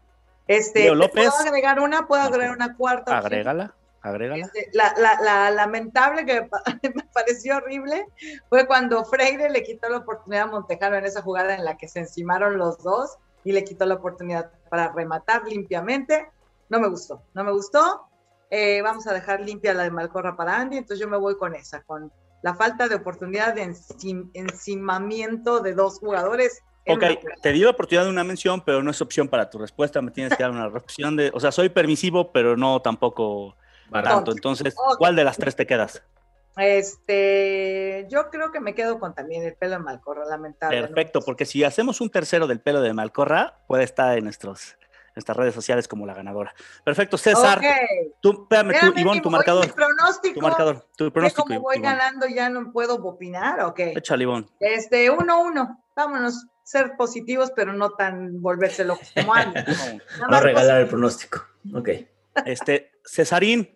Este,
López.
¿Puedo agregar una? ¿Puedo agregar una cuarta? opción?
Agrégala, agrégala.
Este, la, la- la lamentable que me pareció horrible fue cuando Freire le quitó la oportunidad a Montejano en esa jugada en la que se encimaron los dos y le quitó la oportunidad para rematar limpiamente. No me gustó, no me gustó. Eh, vamos a dejar limpia la de Malcorra para Andy, entonces yo me voy con esa, con la falta de oportunidad de encim- encimamiento de dos jugadores.
Ok, te di la oportunidad de una mención, pero no es opción para tu respuesta. Me tienes que dar una opción de. O sea, soy permisivo, pero no tampoco
Barato.
tanto. Entonces. ¿cuál de las tres te quedas?
Este, yo creo que me quedo con también el pelo de Malcorra, lamentable. ¿no?
Perfecto, porque si hacemos un tercero del pelo de Malcorra, puede estar en nuestros, nuestras redes sociales como la ganadora. Perfecto, César.
Ok.
Tú, espérame, tú, Ivonne, tu marcador.
mi pronóstico.
Tu marcador, tu pronóstico.
como voy
Ivonne.
ganando ya no puedo opinar, ok.
Échale, Ivonne.
Este, 1-1. Vámonos, ser positivos, pero no tan volverse locos como antes. Nada
Va a
más
regalar el pronóstico. Ok.
Este, Cesarín,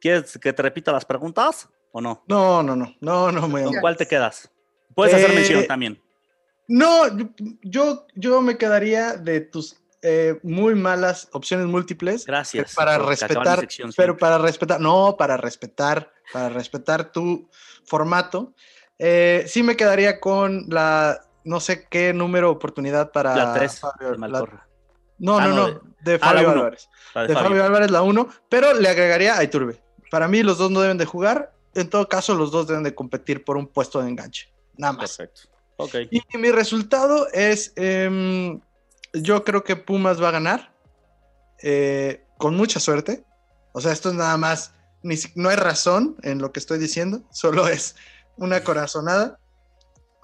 ¿quieres que te repita las preguntas o no?
No, no, no, no, no, me
¿Con cuál te quedas? Puedes hacer
Eh,
mención también.
No, yo, yo me quedaría de tus eh, muy malas opciones múltiples.
Gracias.
Para respetar,
sección
pero para respetar, no, para respetar, para respetar tu formato. Eh, sí me quedaría con la, no sé qué número oportunidad para
la 3
Fabio,
de
la-
Malcorra.
no,
Ah,
no,
no,
no, de,
ah,
Fabio. Álvarez.
De
De
Fabio.
Álvarez la 1, pero le agregaría a Iturbe. Para mí los dos no deben de jugar. En todo caso, los dos deben de competir por un puesto de enganche. Nada más.
Perfecto. Ok.
Y mi resultado es, em, yo creo que Pumas va a ganar eh, con mucha suerte. O sea, esto es nada más, ni no hay razón en lo que estoy diciendo, solo es una corazonada.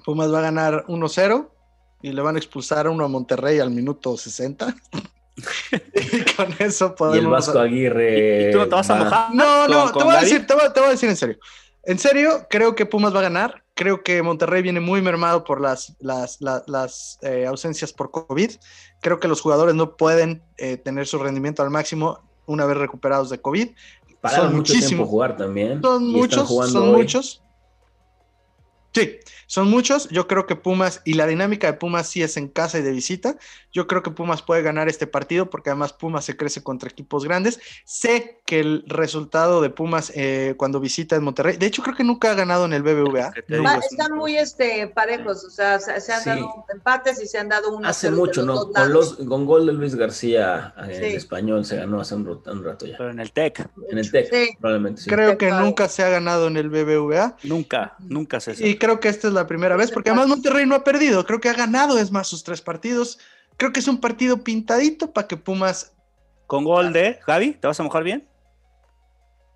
Pumas va a ganar 1-0 y le van a expulsar a uno a Monterrey al minuto 60. y con eso podemos...
Y el Vasco Aguirre.
¿Y tú no te vas a mojar?
No, no,
con-
te
con
voy, a decir, te, voy, te voy a decir en serio. En serio, creo que Pumas va a ganar. Creo que Monterrey viene muy mermado por las, las, la- las, eh, ausencias por COVID. Creo que los jugadores no pueden eh, tener su rendimiento al máximo una vez recuperados de COVID.
Pararon
Son
mucho tiempo jugar también.
Son muchos, son
hoy.
muchos. Sí, son muchos. Yo creo que Pumas y la dinámica de Pumas sí es en casa y de visita. Yo creo que Pumas puede ganar este partido porque además Pumas se crece contra equipos grandes. Sé que el resultado de Pumas eh, cuando visita en Monterrey, de hecho creo que nunca ha ganado en el BBVA.
están muy este, parejos, o sea, se, han dado empates y se han dado un
Hace mucho, ¿no? Con, los, con, gol de Luis García eh, en español se ganó hace un, rato ya.
Pero en el TEC.
En el TEC, probablemente. Sí.
Creo que nunca se ha ganado en el BBVA.
Nunca, nunca se
Y creo que esta es la primera vez, porque además Monterrey no ha perdido, creo que ha ganado, es más, sus tres partidos. Creo que es un partido pintadito para que Pumas.
¿Con gol de Gaby? ¿Te vas a mojar bien?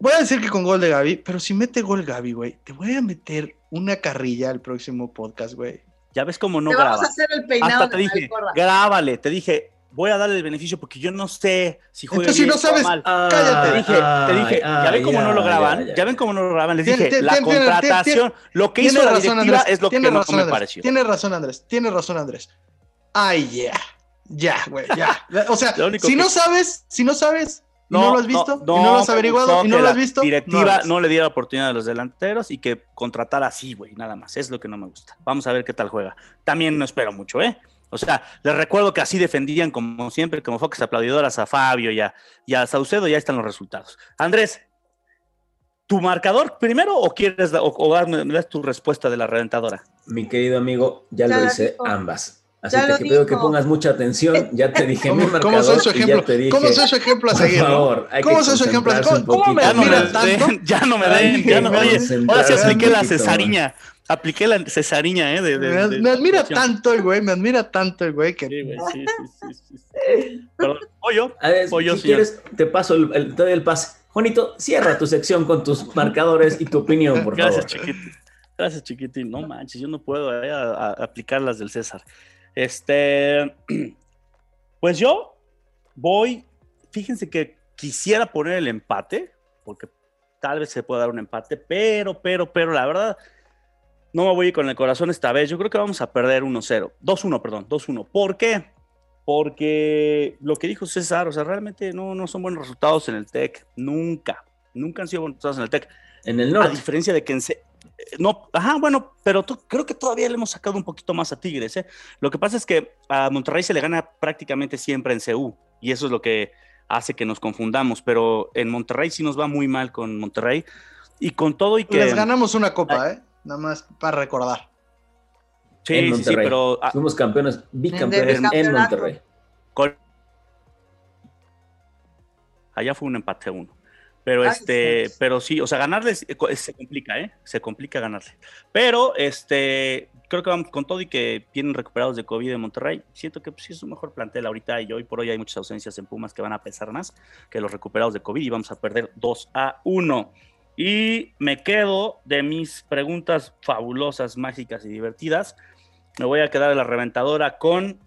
Voy a decir que con gol de Gaby, pero si mete gol Gaby, güey, te voy a meter una carrilla al próximo podcast, güey.
Ya ves cómo no graba.
Vamos a hacer el peinado
Hasta te dije, grábale, te dije, voy a darle el beneficio porque yo no sé si juega
Entonces, si no sabes, mal. cállate.
Te dije, te dije, ya ven cómo no lo graban, ya, ven cómo no lo graban. Les dije, la contratación, lo que hizo la directiva es lo que no me pareció.
Tienes razón, Andrés, tienes razón, Andrés. Ay, ya, ya, güey, ya. O sea, si no sabes, si no sabes, no, lo has visto, no, y no lo has averiguado, y no lo has visto.
Directiva no, le diera oportunidad a los delanteros y que contratara así, güey, nada más. Es lo que no me gusta. Vamos a ver qué tal juega. También no espero mucho, ¿eh? O sea, les recuerdo que así defendían como siempre, como foques aplaudidoras a Fabio y a, y a Saucedo, ya están los resultados. Andrés, ¿tu marcador primero o quieres o, darme tu respuesta de la reventadora?
Mi querido amigo, ya, lo hice ambas. Así que te pido que pongas mucha atención. Ya te dije mi marcador ¿Cómo soy su
ejemplo? ¿Cómo soy su ejemplo a seguir? Por favor, hay ¿Cómo soy su ejemplo? ¿Cómo, me admira tanto?
Ya no me den, ya no me Oye, ahora sí expliqué la cesariña. Apliqué la cesariña, ¿eh? De,
de, me, admira tanto el güey, me admira tanto el güey que.
Sí, güey, sí, sí, sí. sí. Perdón, pollo.
A ver, pollo, si quieres, te paso el, el, te doy el pase. Juanito, cierra tu sección con tus marcadores y tu opinión, por
Gracias,
favor.
Chiquitín. Gracias, chiquitín. No manches, yo no puedo eh, a, a aplicar las del César. Este. Pues yo voy. Fíjense que quisiera poner el empate, porque tal vez se pueda dar un empate, pero, pero, pero, la verdad no me voy con el corazón esta vez. Yo creo que vamos a perder 1-0. 2-1, perdón, 2-1. ¿Por qué? Porque lo que dijo César, o sea, realmente no, no son buenos resultados en el TEC. Nunca. Nunca han sido buenos resultados en el TEC.
En el norte.
A diferencia de que en... No, ajá, bueno, pero creo que todavía le hemos sacado un poquito más a Tigres. ¿eh? Lo que pasa es que a Monterrey se le gana prácticamente siempre en CU y eso es lo que hace que nos confundamos. Pero en Monterrey sí nos va muy mal con Monterrey y con todo y que.
Les ganamos una copa, ¿eh? Nada más para recordar.
Sí, sí, sí, pero. Ah, Fuimos campeones, bicampeones en, Monterrey.
Allá fue un empate uno. Pero este, pero sí, o sea, ganarles se complica, ¿eh? Se complica ganarle. Pero este, creo que vamos con todo y que vienen recuperados de COVID en Monterrey. Siento que pues, sí es un mejor plantel ahorita y hoy por hoy hay muchas ausencias en Pumas que van a pesar más que los recuperados de COVID y vamos a perder 2 a 1. Y me quedo de mis preguntas fabulosas, mágicas y divertidas. Me voy a quedar de la reventadora con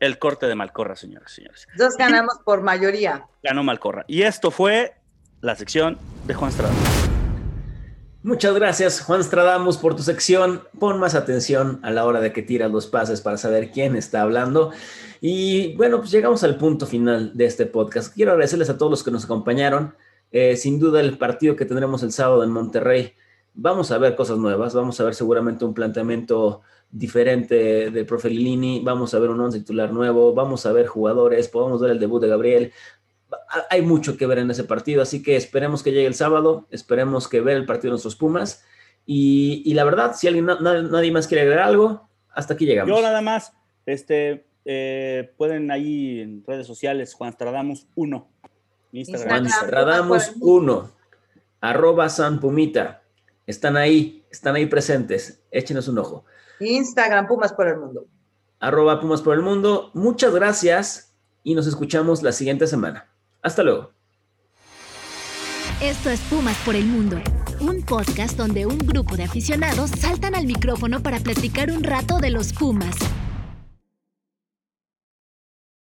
el corte de Malcorra, señoras y señores.
Dos ganamos por mayoría.
Ganó Malcorra. Y esto fue la sección de Juan Stradamus.
Muchas gracias, Juan Stradamus, por tu sección. Pon más atención a la hora de que tiras los pases para saber quién está hablando. Y bueno, pues llegamos al punto final de este podcast. Quiero agradecerles a todos los que nos acompañaron. Eh, sin duda el partido que tendremos el sábado en Monterrey, vamos a ver cosas nuevas, vamos a ver seguramente un planteamiento diferente del profe Lilini, vamos a ver un once titular nuevo, vamos a ver jugadores, podemos ver el debut de Gabriel. Hay mucho que ver en ese partido, así que esperemos que llegue el sábado, esperemos que ver el partido de nuestros Pumas. Y, la verdad, si alguien, nadie más quiere agregar algo, hasta aquí llegamos.
Yo nada más, este, eh, pueden ahí en redes sociales, Juan Stradamus 1
Instagram. Stradamus 1, arroba San Pumita. Están ahí, están ahí presentes. Échenos un ojo.
Instagram, Pumas por el Mundo.
Arroba Pumas por el Mundo. Muchas gracias y nos escuchamos la siguiente semana. Hasta luego.
Esto es Pumas por el Mundo, un podcast donde un grupo de aficionados saltan al micrófono para platicar un rato de los Pumas